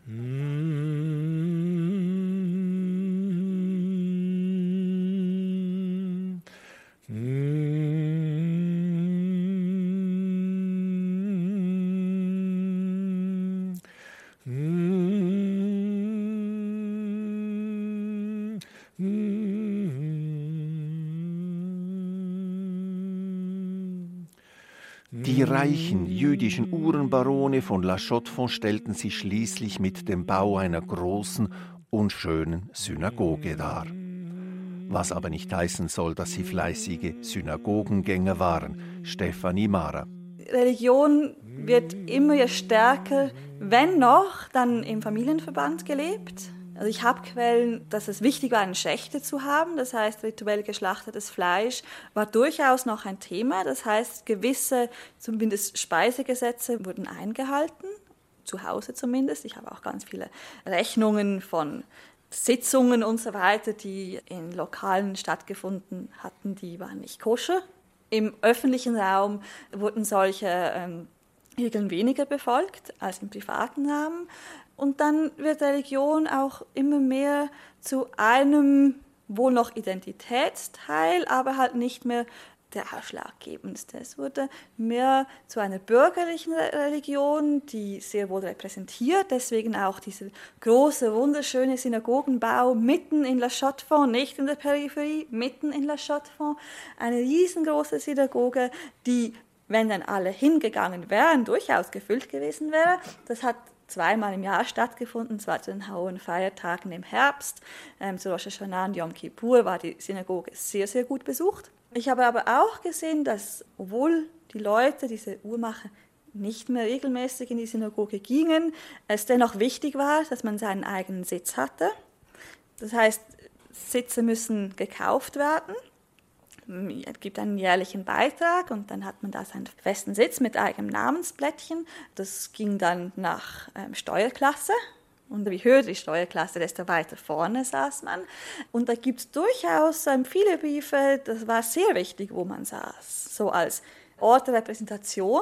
Mm-hmm. Die reichen jüdischen Uhrenbarone von La Chaux-de-Fonds stellten sich schließlich mit dem Bau einer großen und schönen Synagoge dar. Was aber nicht heißen soll, dass sie fleißige Synagogengänger waren. Stefanie Mara. Religion wird immer stärker, wenn noch, dann im Familienverband gelebt. Also ich habe Quellen, dass es wichtig war, eine Schächte zu haben. Das heißt, rituell geschlachtetes Fleisch war durchaus noch ein Thema. Das heißt, gewisse, zumindest Speisegesetze wurden eingehalten, zu Hause zumindest. Ich habe auch ganz viele Rechnungen von Sitzungen und so weiter, die in Lokalen stattgefunden hatten, die waren nicht koscher. Im öffentlichen Raum wurden solche ähm, Regeln weniger befolgt als im privaten Rahmen. Und dann wird Religion auch immer mehr zu einem wohl noch Identitätsteil, aber halt nicht mehr der ausschlaggebendste. Es wurde mehr zu einer bürgerlichen Religion, die sehr wohl repräsentiert, deswegen auch dieser große, wunderschöne Synagogenbau mitten in La Chaux-de-Fonds, nicht in der Peripherie, mitten in La Chaux-de-Fonds, eine riesengroße Synagoge, die, wenn dann alle hingegangen wären, durchaus gefüllt gewesen wäre. Das hat zweimal im Jahr stattgefunden, zwar zu den hohen Feiertagen im Herbst, ähm, zu Rosh Hashanah und Yom Kippur war die Synagoge sehr, sehr gut besucht. Ich habe aber auch gesehen, dass obwohl die Leute, diese Uhrmacher, nicht mehr regelmäßig in die Synagoge gingen, es dennoch wichtig war, dass man seinen eigenen Sitz hatte. Das heißt, Sitze müssen gekauft werden. Es gibt einen jährlichen Beitrag und dann hat man da seinen festen Sitz mit eigenem Namensblättchen. Das ging dann nach ähm, Steuerklasse. Und je höher die Steuerklasse, desto weiter vorne saß man. Und da gibt es durchaus ähm, viele Briefe, das war sehr wichtig, wo man saß. So als Ort der Repräsentation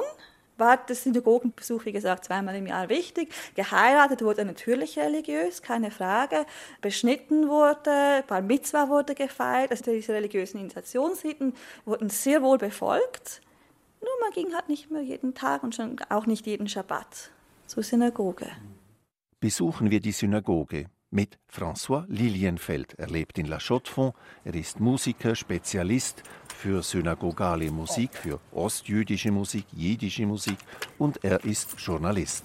war der Synagogenbesuch, wie gesagt, zweimal im Jahr wichtig. Geheiratet wurde natürlich religiös, keine Frage. Beschnitten wurde, Bar Mitzvah wurde gefeiert. Also diese religiösen Initiationsriten wurden sehr wohl befolgt. Nur man ging halt nicht mehr jeden Tag und schon auch nicht jeden Schabbat zur Synagoge. Besuchen wir die Synagoge mit François Lilienfeld. Er lebt in La Chaux-de-Fonds. Er ist Musiker, Spezialist für synagogale Musik, für ostjüdische Musik, jiddische Musik und er ist Journalist.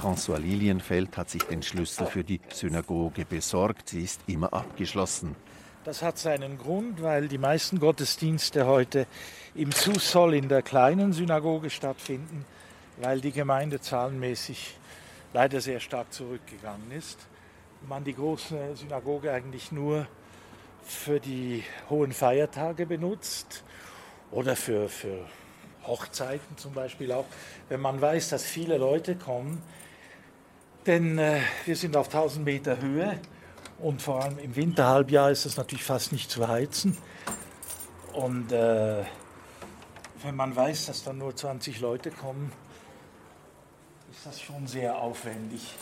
François Lilienfeld hat sich den Schlüssel für die Synagoge besorgt. Sie ist immer abgeschlossen. Das hat seinen Grund, weil die meisten Gottesdienste heute im Zusoll in der kleinen Synagoge stattfinden, weil die Gemeinde zahlenmäßig leider sehr stark zurückgegangen ist. Man die große Synagoge eigentlich nur für die hohen Feiertage benutzt oder für, für Hochzeiten zum Beispiel auch, wenn man weiß, dass viele Leute kommen. Denn äh, wir sind auf 1000 Meter Höhe und vor allem im Winterhalbjahr ist es natürlich fast nicht zu heizen. Und äh, wenn man weiß, dass dann nur 20 Leute kommen, ist das schon sehr aufwendig.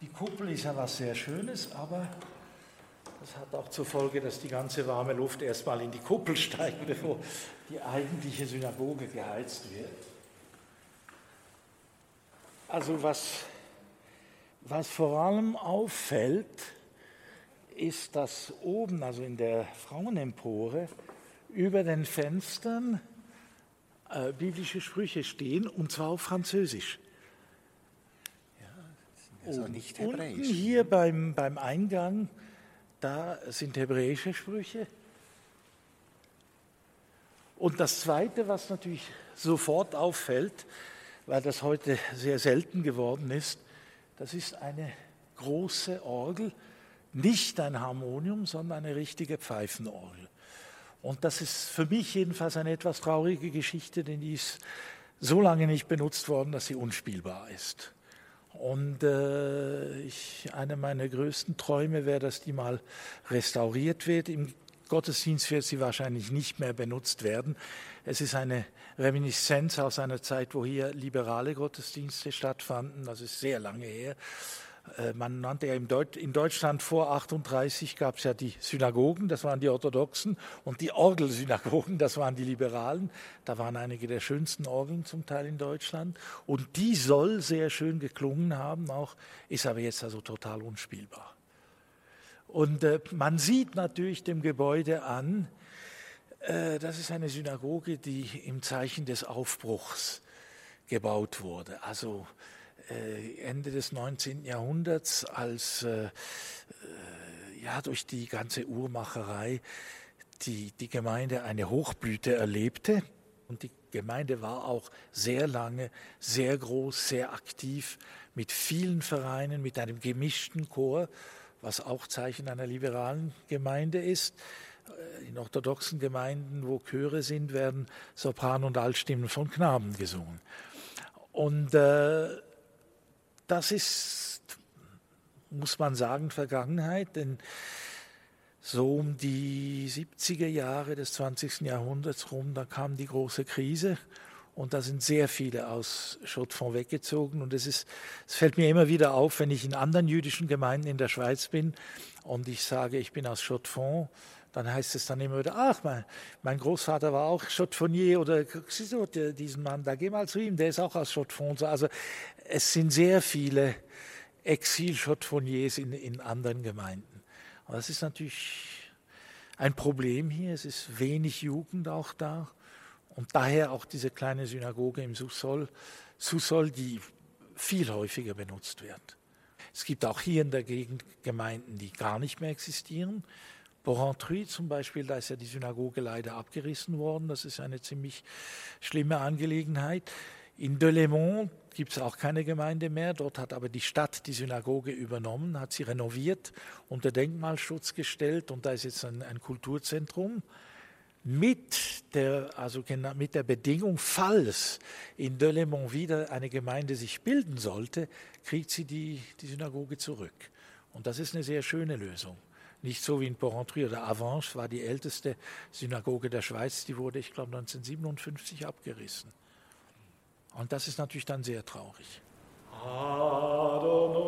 Die Kuppel ist ja was sehr Schönes, aber das hat auch zur Folge, dass die ganze warme Luft erstmal in die Kuppel steigt, bevor die eigentliche Synagoge geheizt wird. Also was, was vor allem auffällt, ist, dass oben, also in der Frauenempore, über den Fenstern äh, biblische Sprüche stehen, und zwar auf Französisch. Also nicht hebräisch. Unten hier beim, beim Eingang, da sind hebräische Sprüche. Und das Zweite, was natürlich sofort auffällt, weil das heute sehr selten geworden ist, das ist eine große Orgel, nicht ein Harmonium, sondern eine richtige Pfeifenorgel. Und das ist für mich jedenfalls eine etwas traurige Geschichte, denn die ist so lange nicht benutzt worden, dass sie unspielbar ist. Und äh, ich, eine meiner größten Träume wäre, dass die mal restauriert wird. Im Gottesdienst wird sie wahrscheinlich nicht mehr benutzt werden. Es ist eine Reminiszenz aus einer Zeit, wo hier liberale Gottesdienste stattfanden. Das ist sehr lange her. Äh, man nannte ja in Deutschland vor 38 gab es ja die Synagogen, das waren die Orthodoxen, und die Orgelsynagogen, das waren die Liberalen. Da waren einige der schönsten Orgeln zum Teil in Deutschland. Und die soll sehr schön geklungen haben, auch ist aber jetzt also total unspielbar. Und äh, man sieht natürlich dem Gebäude an, Äh, das ist eine Synagoge, die im Zeichen des Aufbruchs gebaut wurde. Also Ende des 19. Jahrhunderts, als äh, ja, durch die ganze Uhrmacherei die, die Gemeinde eine Hochblüte erlebte. Und die Gemeinde war auch sehr lange, sehr groß, sehr aktiv, mit vielen Vereinen, mit einem gemischten Chor, was auch Zeichen einer liberalen Gemeinde ist. In orthodoxen Gemeinden, wo Chöre sind, werden Sopran- und Altstimmen von Knaben gesungen. Und äh, das ist, muss man sagen, Vergangenheit, denn so um die 70er Jahre des 20. Jahrhunderts rum, da kam die große Krise und da sind sehr viele aus Chaux-de-Fonds weggezogen. Und es, ist, es fällt mir immer wieder auf, wenn ich in anderen jüdischen Gemeinden in der Schweiz bin und ich sage, ich bin aus Chaux-de-Fonds, dann heißt es dann immer wieder, ach, mein, mein Großvater war auch Chaux-de-Fonnier oder diesen Mann, da geh mal zu ihm, der ist auch aus Chaux-de-Fonds. Also es sind sehr viele Exil-Chaux-de-Fonniers in, in anderen Gemeinden. Aber das ist natürlich ein Problem hier. Es ist wenig Jugend auch da. Und daher auch diese kleine Synagoge im Susol, Susol die viel häufiger benutzt wird. Es gibt auch hier in der Gegend Gemeinden, die gar nicht mehr existieren. Porrentruy zum Beispiel, da ist ja die Synagoge leider abgerissen worden. Das ist eine ziemlich schlimme Angelegenheit. In Delémont gibt es auch keine Gemeinde mehr. Dort hat aber die Stadt die Synagoge übernommen, hat sie renoviert, unter Denkmalschutz gestellt und da ist jetzt ein, ein Kulturzentrum. Mit der, also mit der Bedingung, falls in Delémont wieder eine Gemeinde sich bilden sollte, kriegt sie die, die Synagoge zurück. Und das ist eine sehr schöne Lösung. Nicht so wie in Porrentruy oder Avanches war die älteste Synagoge der Schweiz, die wurde, ich glaube, 1957 abgerissen. Und das ist natürlich dann sehr traurig. Adonai,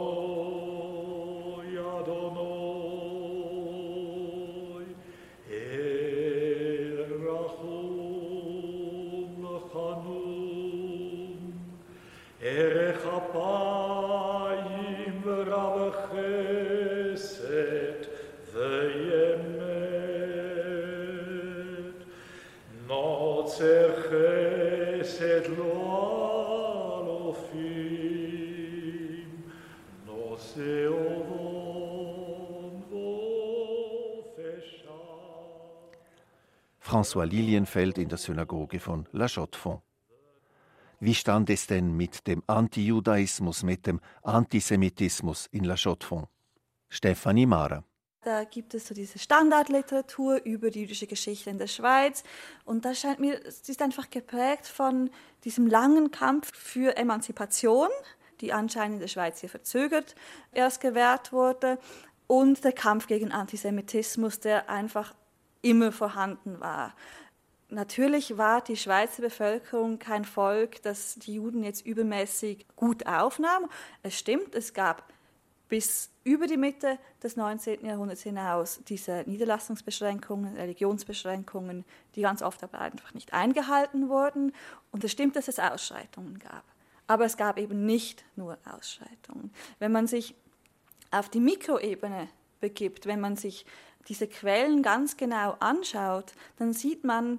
François Lilienfeld in der Synagoge von La Chaux-de-Fonds. Wie stand es denn mit dem Antijudaismus, mit dem Antisemitismus in La Chaux-de-Fonds? Stefanie Mara. Da gibt es so diese Standardliteratur über die jüdische Geschichte in der Schweiz. Und da scheint mir, es ist einfach geprägt von diesem langen Kampf für Emanzipation, die anscheinend in der Schweiz hier verzögert erst gewährt wurde, und der Kampf gegen Antisemitismus, der einfach immer vorhanden war. Natürlich war die Schweizer Bevölkerung kein Volk, das die Juden jetzt übermäßig gut aufnahm. Es stimmt, es gab bis über die Mitte des 19. Jahrhunderts hinaus diese Niederlassungsbeschränkungen, Religionsbeschränkungen, die ganz oft aber einfach nicht eingehalten wurden. Und es stimmt, dass es Ausschreitungen gab. Aber es gab eben nicht nur Ausschreitungen. Wenn man sich auf die Mikroebene begibt, wenn man sich diese Quellen ganz genau anschaut, dann sieht man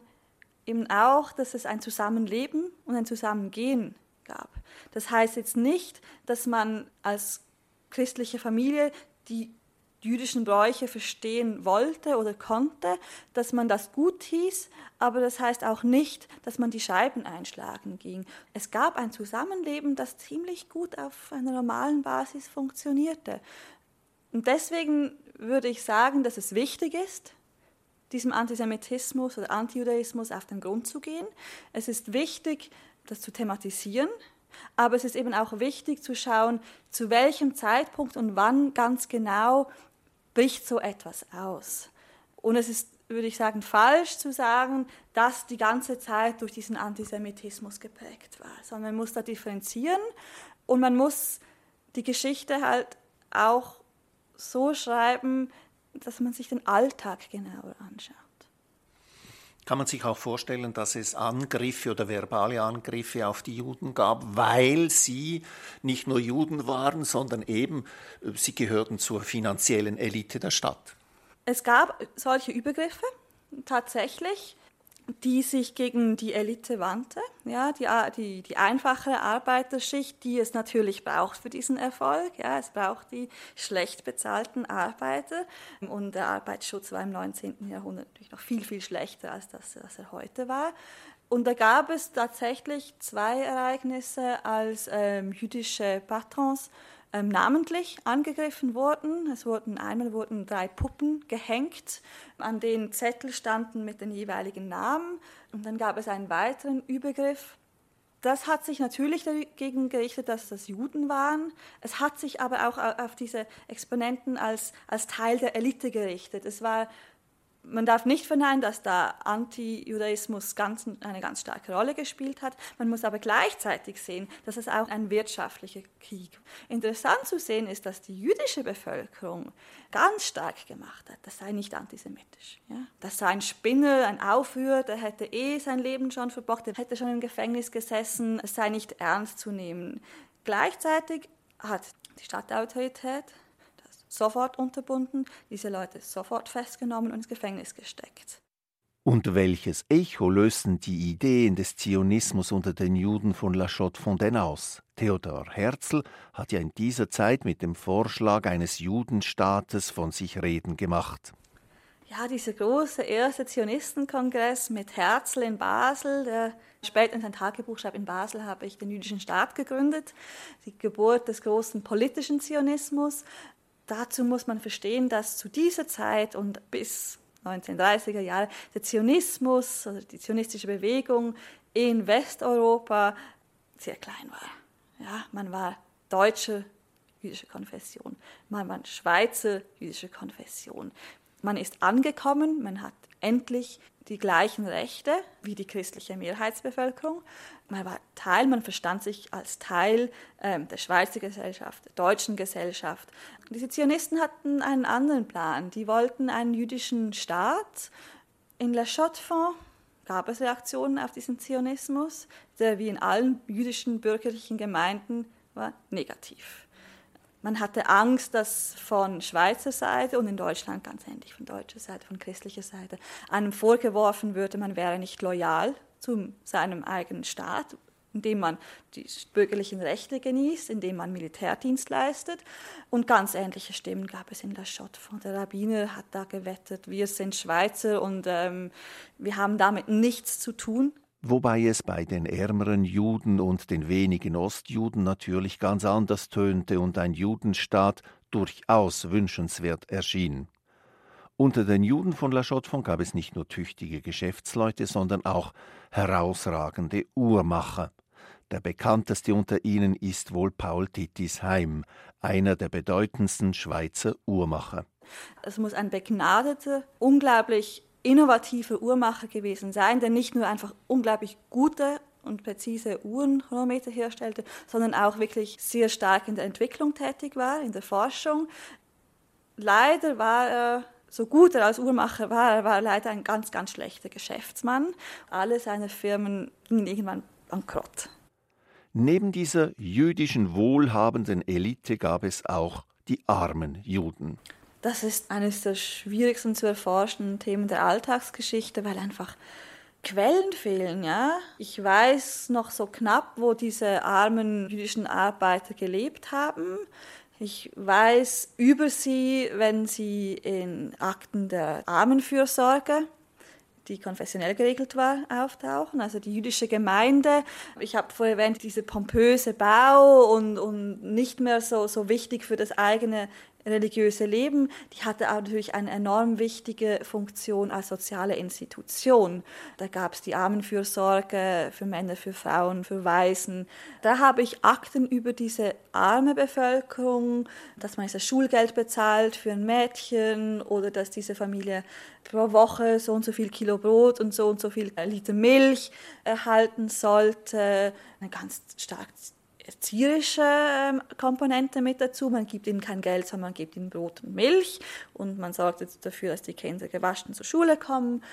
eben auch, dass es ein Zusammenleben und ein Zusammengehen gab. Das heißt jetzt nicht, dass man als christliche Familie die jüdischen Bräuche verstehen wollte oder konnte, dass man das gut hieß, aber das heißt auch nicht, dass man die Scheiben einschlagen ging. Es gab ein Zusammenleben, das ziemlich gut auf einer normalen Basis funktionierte. Und deswegen würde ich sagen, dass es wichtig ist, diesem Antisemitismus oder Antijudaismus auf den Grund zu gehen. Es ist wichtig, das zu thematisieren, aber es ist eben auch wichtig zu schauen, zu welchem Zeitpunkt und wann ganz genau bricht so etwas aus. Und es ist, würde ich sagen, falsch zu sagen, dass die ganze Zeit durch diesen Antisemitismus geprägt war, sondern man muss da differenzieren und man muss die Geschichte halt auch so schreiben, dass man sich den Alltag genauer anschaut. Kann man sich auch vorstellen, dass es Angriffe oder verbale Angriffe auf die Juden gab, weil sie nicht nur Juden waren, sondern eben äh, sie gehörten zur finanziellen Elite der Stadt? Es gab solche Übergriffe tatsächlich. Die sich gegen die Elite wandte, ja, die, die, die einfache Arbeiterschicht, die es natürlich braucht für diesen Erfolg. Ja, es braucht die schlecht bezahlten Arbeiter. Und der Arbeitsschutz war im 19. Jahrhundert natürlich noch viel, viel schlechter, als das, als er heute war. Und da gab es tatsächlich zwei Ereignisse, als ähm, jüdische Patrons ähm, namentlich angegriffen wurden. Es wurden einmal wurden drei Puppen gehängt, an denen Zettel standen mit den jeweiligen Namen. Und dann gab es einen weiteren Übergriff. Das hat sich natürlich dagegen gerichtet, dass das Juden waren. Es hat sich aber auch auf diese Exponenten als, als Teil der Elite gerichtet. Es war man darf nicht verneinen, dass da Anti-Judaismus ganz, eine ganz starke Rolle gespielt hat. Man muss aber gleichzeitig sehen, dass es auch ein wirtschaftlicher Krieg. Interessant zu sehen ist, dass die jüdische Bevölkerung ganz stark gemacht hat, das sei nicht antisemitisch. Ja? Das sei ein Spinner, ein Aufrührer, der hätte eh sein Leben schon verbockt, der hätte schon im Gefängnis gesessen, es sei nicht ernst zu nehmen. Gleichzeitig hat die Stadtautorität sofort unterbunden, diese Leute sofort festgenommen und ins Gefängnis gesteckt. Und welches Echo lösten die Ideen des Zionismus unter den Juden von La Chaux-de-Fontaine aus? Theodor Herzl hat ja in dieser Zeit mit dem Vorschlag eines Judenstaates von sich reden gemacht. Ja, dieser große erste Zionistenkongress mit Herzl in Basel, der später in sein Tagebuch schreibt, in Basel habe ich den jüdischen Staat gegründet, die Geburt des großen politischen Zionismus. Dazu muss man verstehen, dass zu dieser Zeit und bis 1930er Jahre der Zionismus, also die zionistische Bewegung in Westeuropa sehr klein war. Ja, man war deutsche jüdische Konfession, man war Schweizer jüdische Konfession. Man ist angekommen, man hat endlich die gleichen Rechte wie die christliche Mehrheitsbevölkerung. Man war Teil, man verstand sich als Teil ähm, der Schweizer Gesellschaft, der deutschen Gesellschaft. Diese Zionisten hatten einen anderen Plan. Die wollten einen jüdischen Staat. In La Chaux-de-Fonds gab es Reaktionen auf diesen Zionismus, der wie in allen jüdischen bürgerlichen Gemeinden war negativ. Man hatte Angst, dass von Schweizer Seite und in Deutschland ganz ähnlich von deutscher Seite, von christlicher Seite, einem vorgeworfen würde, man wäre nicht loyal zu seinem eigenen Staat, indem man die bürgerlichen Rechte genießt, indem man Militärdienst leistet. Und ganz ähnliche Stimmen gab es in der Schott. Der Rabbiner hat da gewettet, wir sind Schweizer und ähm, wir haben damit nichts zu tun wobei es bei den ärmeren Juden und den wenigen Ostjuden natürlich ganz anders tönte und ein Judenstaat durchaus wünschenswert erschien. Unter den Juden von La Chaux-de-Fonds gab es nicht nur tüchtige Geschäftsleute, sondern auch herausragende Uhrmacher. Der bekannteste unter ihnen ist wohl Paul Tittis Heim, einer der bedeutendsten Schweizer Uhrmacher. Es muss ein begnadeter, unglaublich innovative Uhrmacher gewesen sein, der nicht nur einfach unglaublich gute und präzise Uhrenchronometer herstellte, sondern auch wirklich sehr stark in der Entwicklung tätig war, in der Forschung. Leider war er, so gut er als Uhrmacher war, er war leider ein ganz, ganz schlechter Geschäftsmann. Alle seine Firmen gingen irgendwann bankrott. Neben dieser jüdischen wohlhabenden Elite gab es auch die armen Juden. Das ist eines der schwierigsten zu erforschenden Themen der Alltagsgeschichte, weil einfach Quellen fehlen, ja. Ich weiß noch so knapp, wo diese armen jüdischen Arbeiter gelebt haben. Ich weiß über sie, wenn sie in Akten der Armenfürsorge, die konfessionell geregelt war, auftauchen. Also die jüdische Gemeinde. Ich habe vorher erwähnt, diese pompöse Bau und, und nicht mehr so, so wichtig für das eigene religiöse Leben, die hatte natürlich eine enorm wichtige Funktion als soziale Institution. Da gab es die Armenfürsorge für Männer, für Frauen, für Waisen. Da habe ich Akten über diese arme Bevölkerung, dass man das Schulgeld bezahlt für ein Mädchen oder dass diese Familie pro Woche so und so viel Kilo Brot und so und so viel Liter Milch erhalten sollte. Eine ganz stark erzieherische ähm, Komponente mit dazu. Man gibt ihnen kein Geld, sondern man gibt ihnen Brot und Milch und man sorgt jetzt dafür, dass die Kinder gewaschen zur Schule kommen.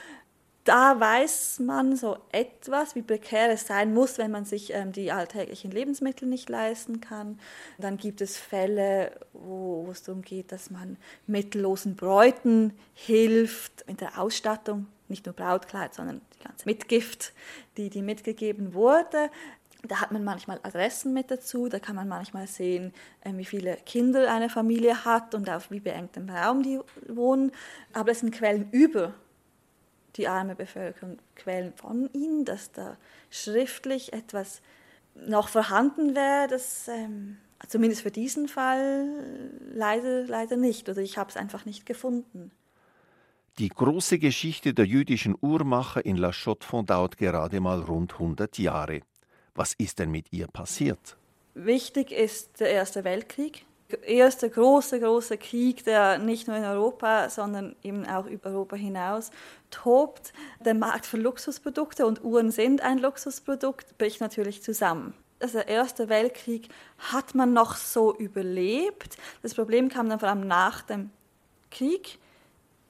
Da weiß man so etwas, wie prekär es sein muss, wenn man sich ähm, die alltäglichen Lebensmittel nicht leisten kann. Dann gibt es Fälle, wo, es darum geht, dass man mittellosen Bräuten hilft mit der Ausstattung nicht nur Brautkleid, sondern die ganze Mitgift, die, die mitgegeben wurde. Da hat man manchmal Adressen mit dazu, da kann man manchmal sehen, äh, wie viele Kinder eine Familie hat und auf wie beengtem Raum die wohnen. Aber es sind Quellen über die arme Bevölkerung, Quellen von ihnen, dass da schriftlich etwas noch vorhanden wäre, das ähm, zumindest für diesen Fall leider, leider nicht oder ich habe es einfach nicht gefunden. Die große Geschichte der jüdischen Uhrmacher in La Chaux-de-Fonds dauert gerade mal rund 100 Jahre. Was ist denn mit ihr passiert? Wichtig ist der Erste Weltkrieg. Der erste große, große Krieg, der nicht nur in Europa, sondern eben auch über Europa hinaus tobt. Der Markt für Luxusprodukte und Uhren sind ein Luxusprodukt, bricht natürlich zusammen also der Erste Weltkrieg hat man noch so überlebt. Das Problem kam dann vor allem nach dem Krieg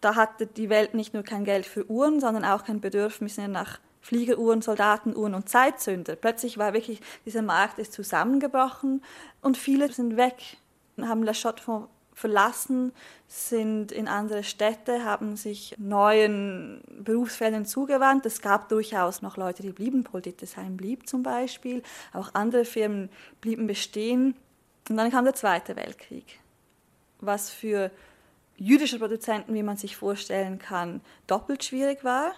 da hatte die Welt nicht nur kein Geld für Uhren, sondern auch kein Bedürfnis nach Fliegeruhren, Soldatenuhren und Zeitzünder. Plötzlich war wirklich, dieser Markt ist zusammengebrochen und viele sind weg, haben La chaux verlassen, sind in andere Städte, haben sich neuen Berufsfeldern zugewandt. Es gab durchaus noch Leute, die blieben, Politisheim blieb zum Beispiel, auch andere Firmen blieben bestehen. Und dann kam der Zweite Weltkrieg, was für jüdische Produzenten, wie man sich vorstellen kann, doppelt schwierig war.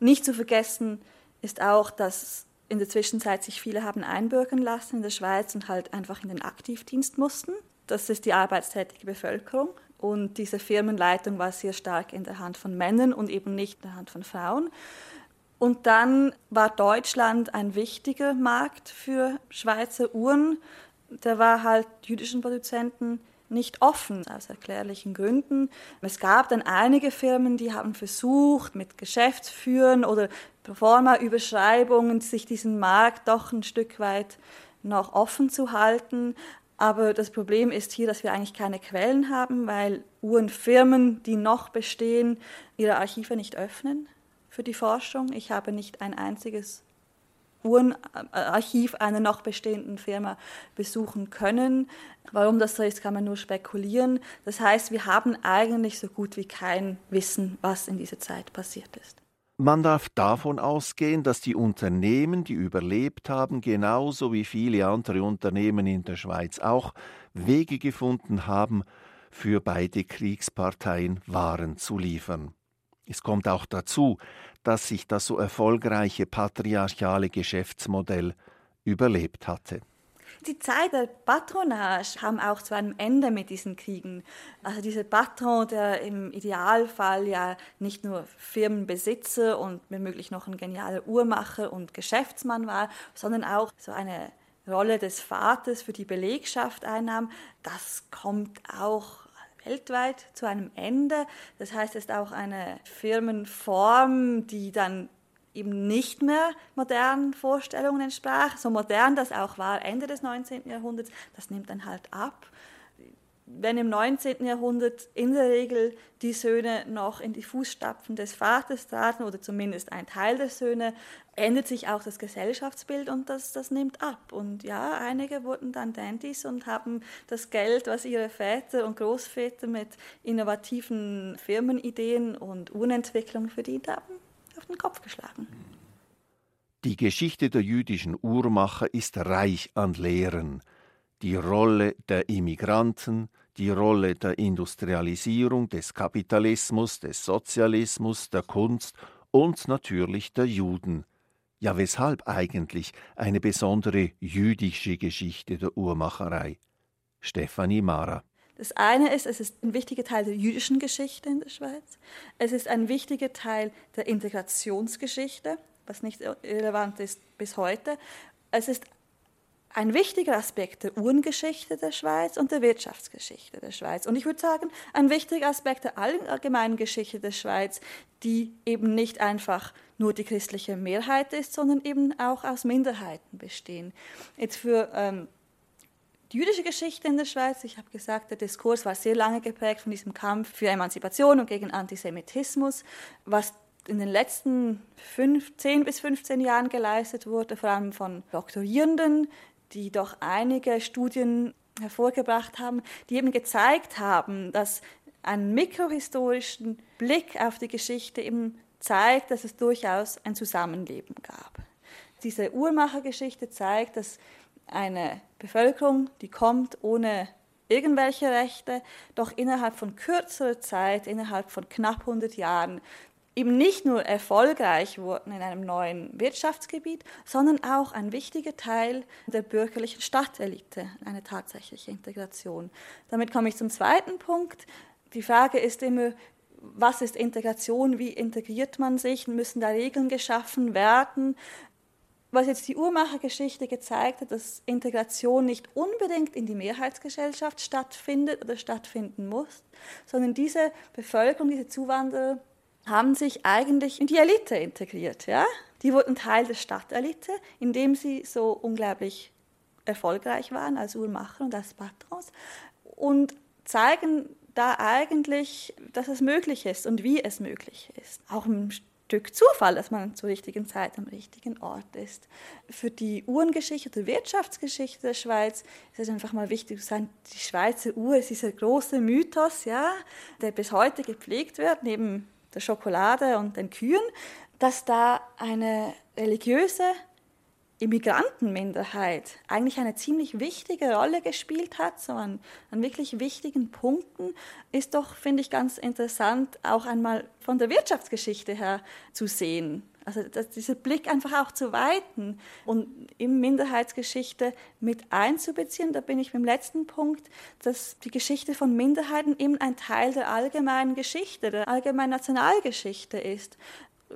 Nicht zu vergessen ist auch, dass in der Zwischenzeit sich viele haben einbürgern lassen in der Schweiz und halt einfach in den Aktivdienst mussten. Das ist die arbeitstätige Bevölkerung. Und diese Firmenleitung war sehr stark in der Hand von Männern und eben nicht in der Hand von Frauen. Und dann war Deutschland ein wichtiger Markt für Schweizer Uhren. Der war halt jüdischen Produzenten nicht offen, aus erklärlichen Gründen. Es gab dann einige Firmen, die haben versucht, mit Geschäftsführern oder Proforma-Überschreibungen sich diesen Markt doch ein Stück weit noch offen zu halten. Aber das Problem ist hier, dass wir eigentlich keine Quellen haben, weil Uhrenfirmen, die noch bestehen, ihre Archive nicht öffnen für die Forschung. Ich habe nicht ein einziges Uhrenarchiv einer noch bestehenden Firma besuchen können. Warum das so ist, kann man nur spekulieren. Das heißt, wir haben eigentlich so gut wie kein Wissen, was in dieser Zeit passiert ist. Man darf davon ausgehen, dass die Unternehmen, die überlebt haben, genauso wie viele andere Unternehmen in der Schweiz auch, Wege gefunden haben, für beide Kriegsparteien Waren zu liefern. Es kommt auch dazu, dass sich das so erfolgreiche patriarchale Geschäftsmodell überlebt hatte. Die Zeit der Patronage kam auch zu einem Ende mit diesen Kriegen. Also dieser Patron, der im Idealfall ja nicht nur Firmenbesitzer und womöglich noch ein genialer Uhrmacher und Geschäftsmann war, sondern auch so eine Rolle des Vaters für die Belegschaft einnahm, das kommt auch weltweit zu einem Ende. Das heißt, es ist auch eine Firmenform, die dann eben nicht mehr modernen Vorstellungen entsprach. So modern das auch war Ende des 19. Jahrhunderts, das nimmt dann halt ab wenn im 19. Jahrhundert in der Regel die Söhne noch in die Fußstapfen des Vaters traten oder zumindest ein Teil der Söhne, ändert sich auch das Gesellschaftsbild und das, das nimmt ab. Und ja, einige wurden dann Dandys und haben das Geld, was ihre Väter und Großväter mit innovativen Firmenideen und Unentwicklung verdient haben, auf den Kopf geschlagen. Die Geschichte der jüdischen Uhrmacher ist reich an Lehren die Rolle der Immigranten, die Rolle der Industrialisierung, des Kapitalismus, des Sozialismus, der Kunst und natürlich der Juden. Ja, weshalb eigentlich eine besondere jüdische Geschichte der Uhrmacherei? Stefanie Mara. Das eine ist, es ist ein wichtiger Teil der jüdischen Geschichte in der Schweiz. Es ist ein wichtiger Teil der Integrationsgeschichte, was nicht irrelevant ist bis heute. Es ist ein wichtiger Aspekt der Uhrengeschichte der Schweiz und der Wirtschaftsgeschichte der Schweiz. Und ich würde sagen, ein wichtiger Aspekt der allgemeinen Geschichte der Schweiz, die eben nicht einfach nur die christliche Mehrheit ist, sondern eben auch aus Minderheiten bestehen. Jetzt für ähm, die jüdische Geschichte in der Schweiz, ich habe gesagt, der Diskurs war sehr lange geprägt von diesem Kampf für Emanzipation und gegen Antisemitismus, was in den letzten fünf, 10 bis 15 Jahren geleistet wurde, vor allem von Doktorierenden, die doch einige Studien hervorgebracht haben, die eben gezeigt haben, dass einen mikrohistorischen Blick auf die Geschichte eben zeigt, dass es durchaus ein Zusammenleben gab. Diese Uhrmachergeschichte zeigt, dass eine Bevölkerung, die kommt ohne irgendwelche Rechte, doch innerhalb von kürzerer Zeit, innerhalb von knapp 100 Jahren, eben nicht nur erfolgreich wurden in einem neuen Wirtschaftsgebiet, sondern auch ein wichtiger Teil der bürgerlichen Stadtelite, eine tatsächliche Integration. Damit komme ich zum zweiten Punkt. Die Frage ist immer, was ist Integration, wie integriert man sich, müssen da Regeln geschaffen werden, was jetzt die Uhrmachergeschichte gezeigt hat, dass Integration nicht unbedingt in die Mehrheitsgesellschaft stattfindet oder stattfinden muss, sondern diese Bevölkerung, diese Zuwanderer haben sich eigentlich in die Elite integriert. Ja? Die wurden Teil der Stadtelite, indem sie so unglaublich erfolgreich waren als Uhrmacher und als Patrons und zeigen da eigentlich, dass es möglich ist und wie es möglich ist. Auch im Stück Zufall, dass man zur richtigen Zeit am richtigen Ort ist. Für die Uhrengeschichte oder Wirtschaftsgeschichte der Schweiz ist es einfach mal wichtig zu sagen, die Schweizer Uhr ist dieser große Mythos, ja, der bis heute gepflegt wird, neben der Schokolade und den Kühen, dass da eine religiöse Immigrantenminderheit eigentlich eine ziemlich wichtige Rolle gespielt hat, so an, an wirklich wichtigen Punkten, ist doch, finde ich, ganz interessant, auch einmal von der Wirtschaftsgeschichte her zu sehen. Also dass dieser Blick einfach auch zu weiten und in Minderheitsgeschichte mit einzubeziehen. Da bin ich beim letzten Punkt, dass die Geschichte von Minderheiten eben ein Teil der allgemeinen Geschichte, der allgemeinen Nationalgeschichte ist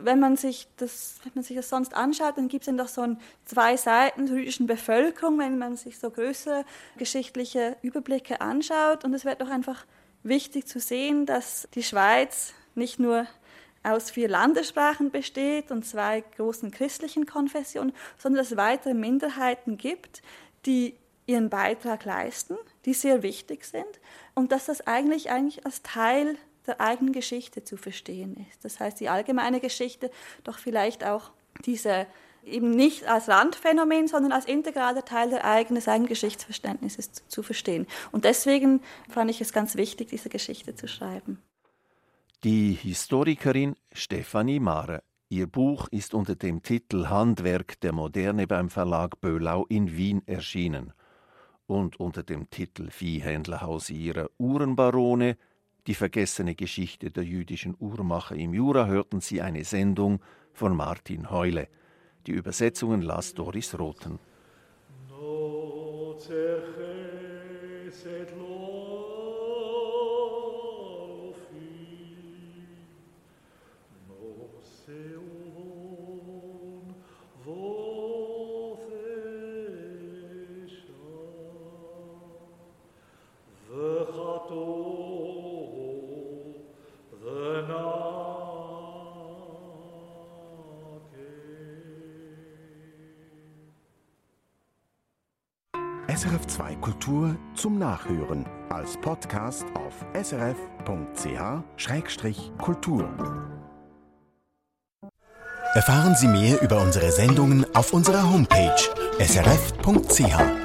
wenn man sich das, wenn man sich das sonst anschaut, dann gibt es dann doch so ein, zwei Seiten der jüdischen Bevölkerung, wenn man sich so größere geschichtliche Überblicke anschaut. Und es wird doch einfach wichtig zu sehen, dass die Schweiz nicht nur aus vier Landessprachen besteht und zwei großen christlichen Konfessionen, sondern dass es weitere Minderheiten gibt, die ihren Beitrag leisten, die sehr wichtig sind und dass das eigentlich, eigentlich als Teil der eigenen Geschichte zu verstehen ist. Das heißt, die allgemeine Geschichte doch vielleicht auch diese eben nicht als Randphänomen, sondern als integraler Teil der eigenen, Geschichtsverständnisses zu verstehen. Und deswegen fand ich es ganz wichtig, diese Geschichte zu schreiben. Die Historikerin Stefanie Mare. Ihr Buch ist unter dem Titel Handwerk der Moderne beim Verlag Böhlau in Wien erschienen. Und unter dem Titel Viehhändlerhaus ihrer Uhrenbarone die vergessene Geschichte der jüdischen Uhrmacher im Jura hörten Sie eine Sendung von Martin Heule. Die Übersetzungen las Doris Roten. No SRF 2 Kultur zum Nachhören als Podcast auf srf.ch-kultur. Erfahren Sie mehr über unsere Sendungen auf unserer Homepage srf.ch.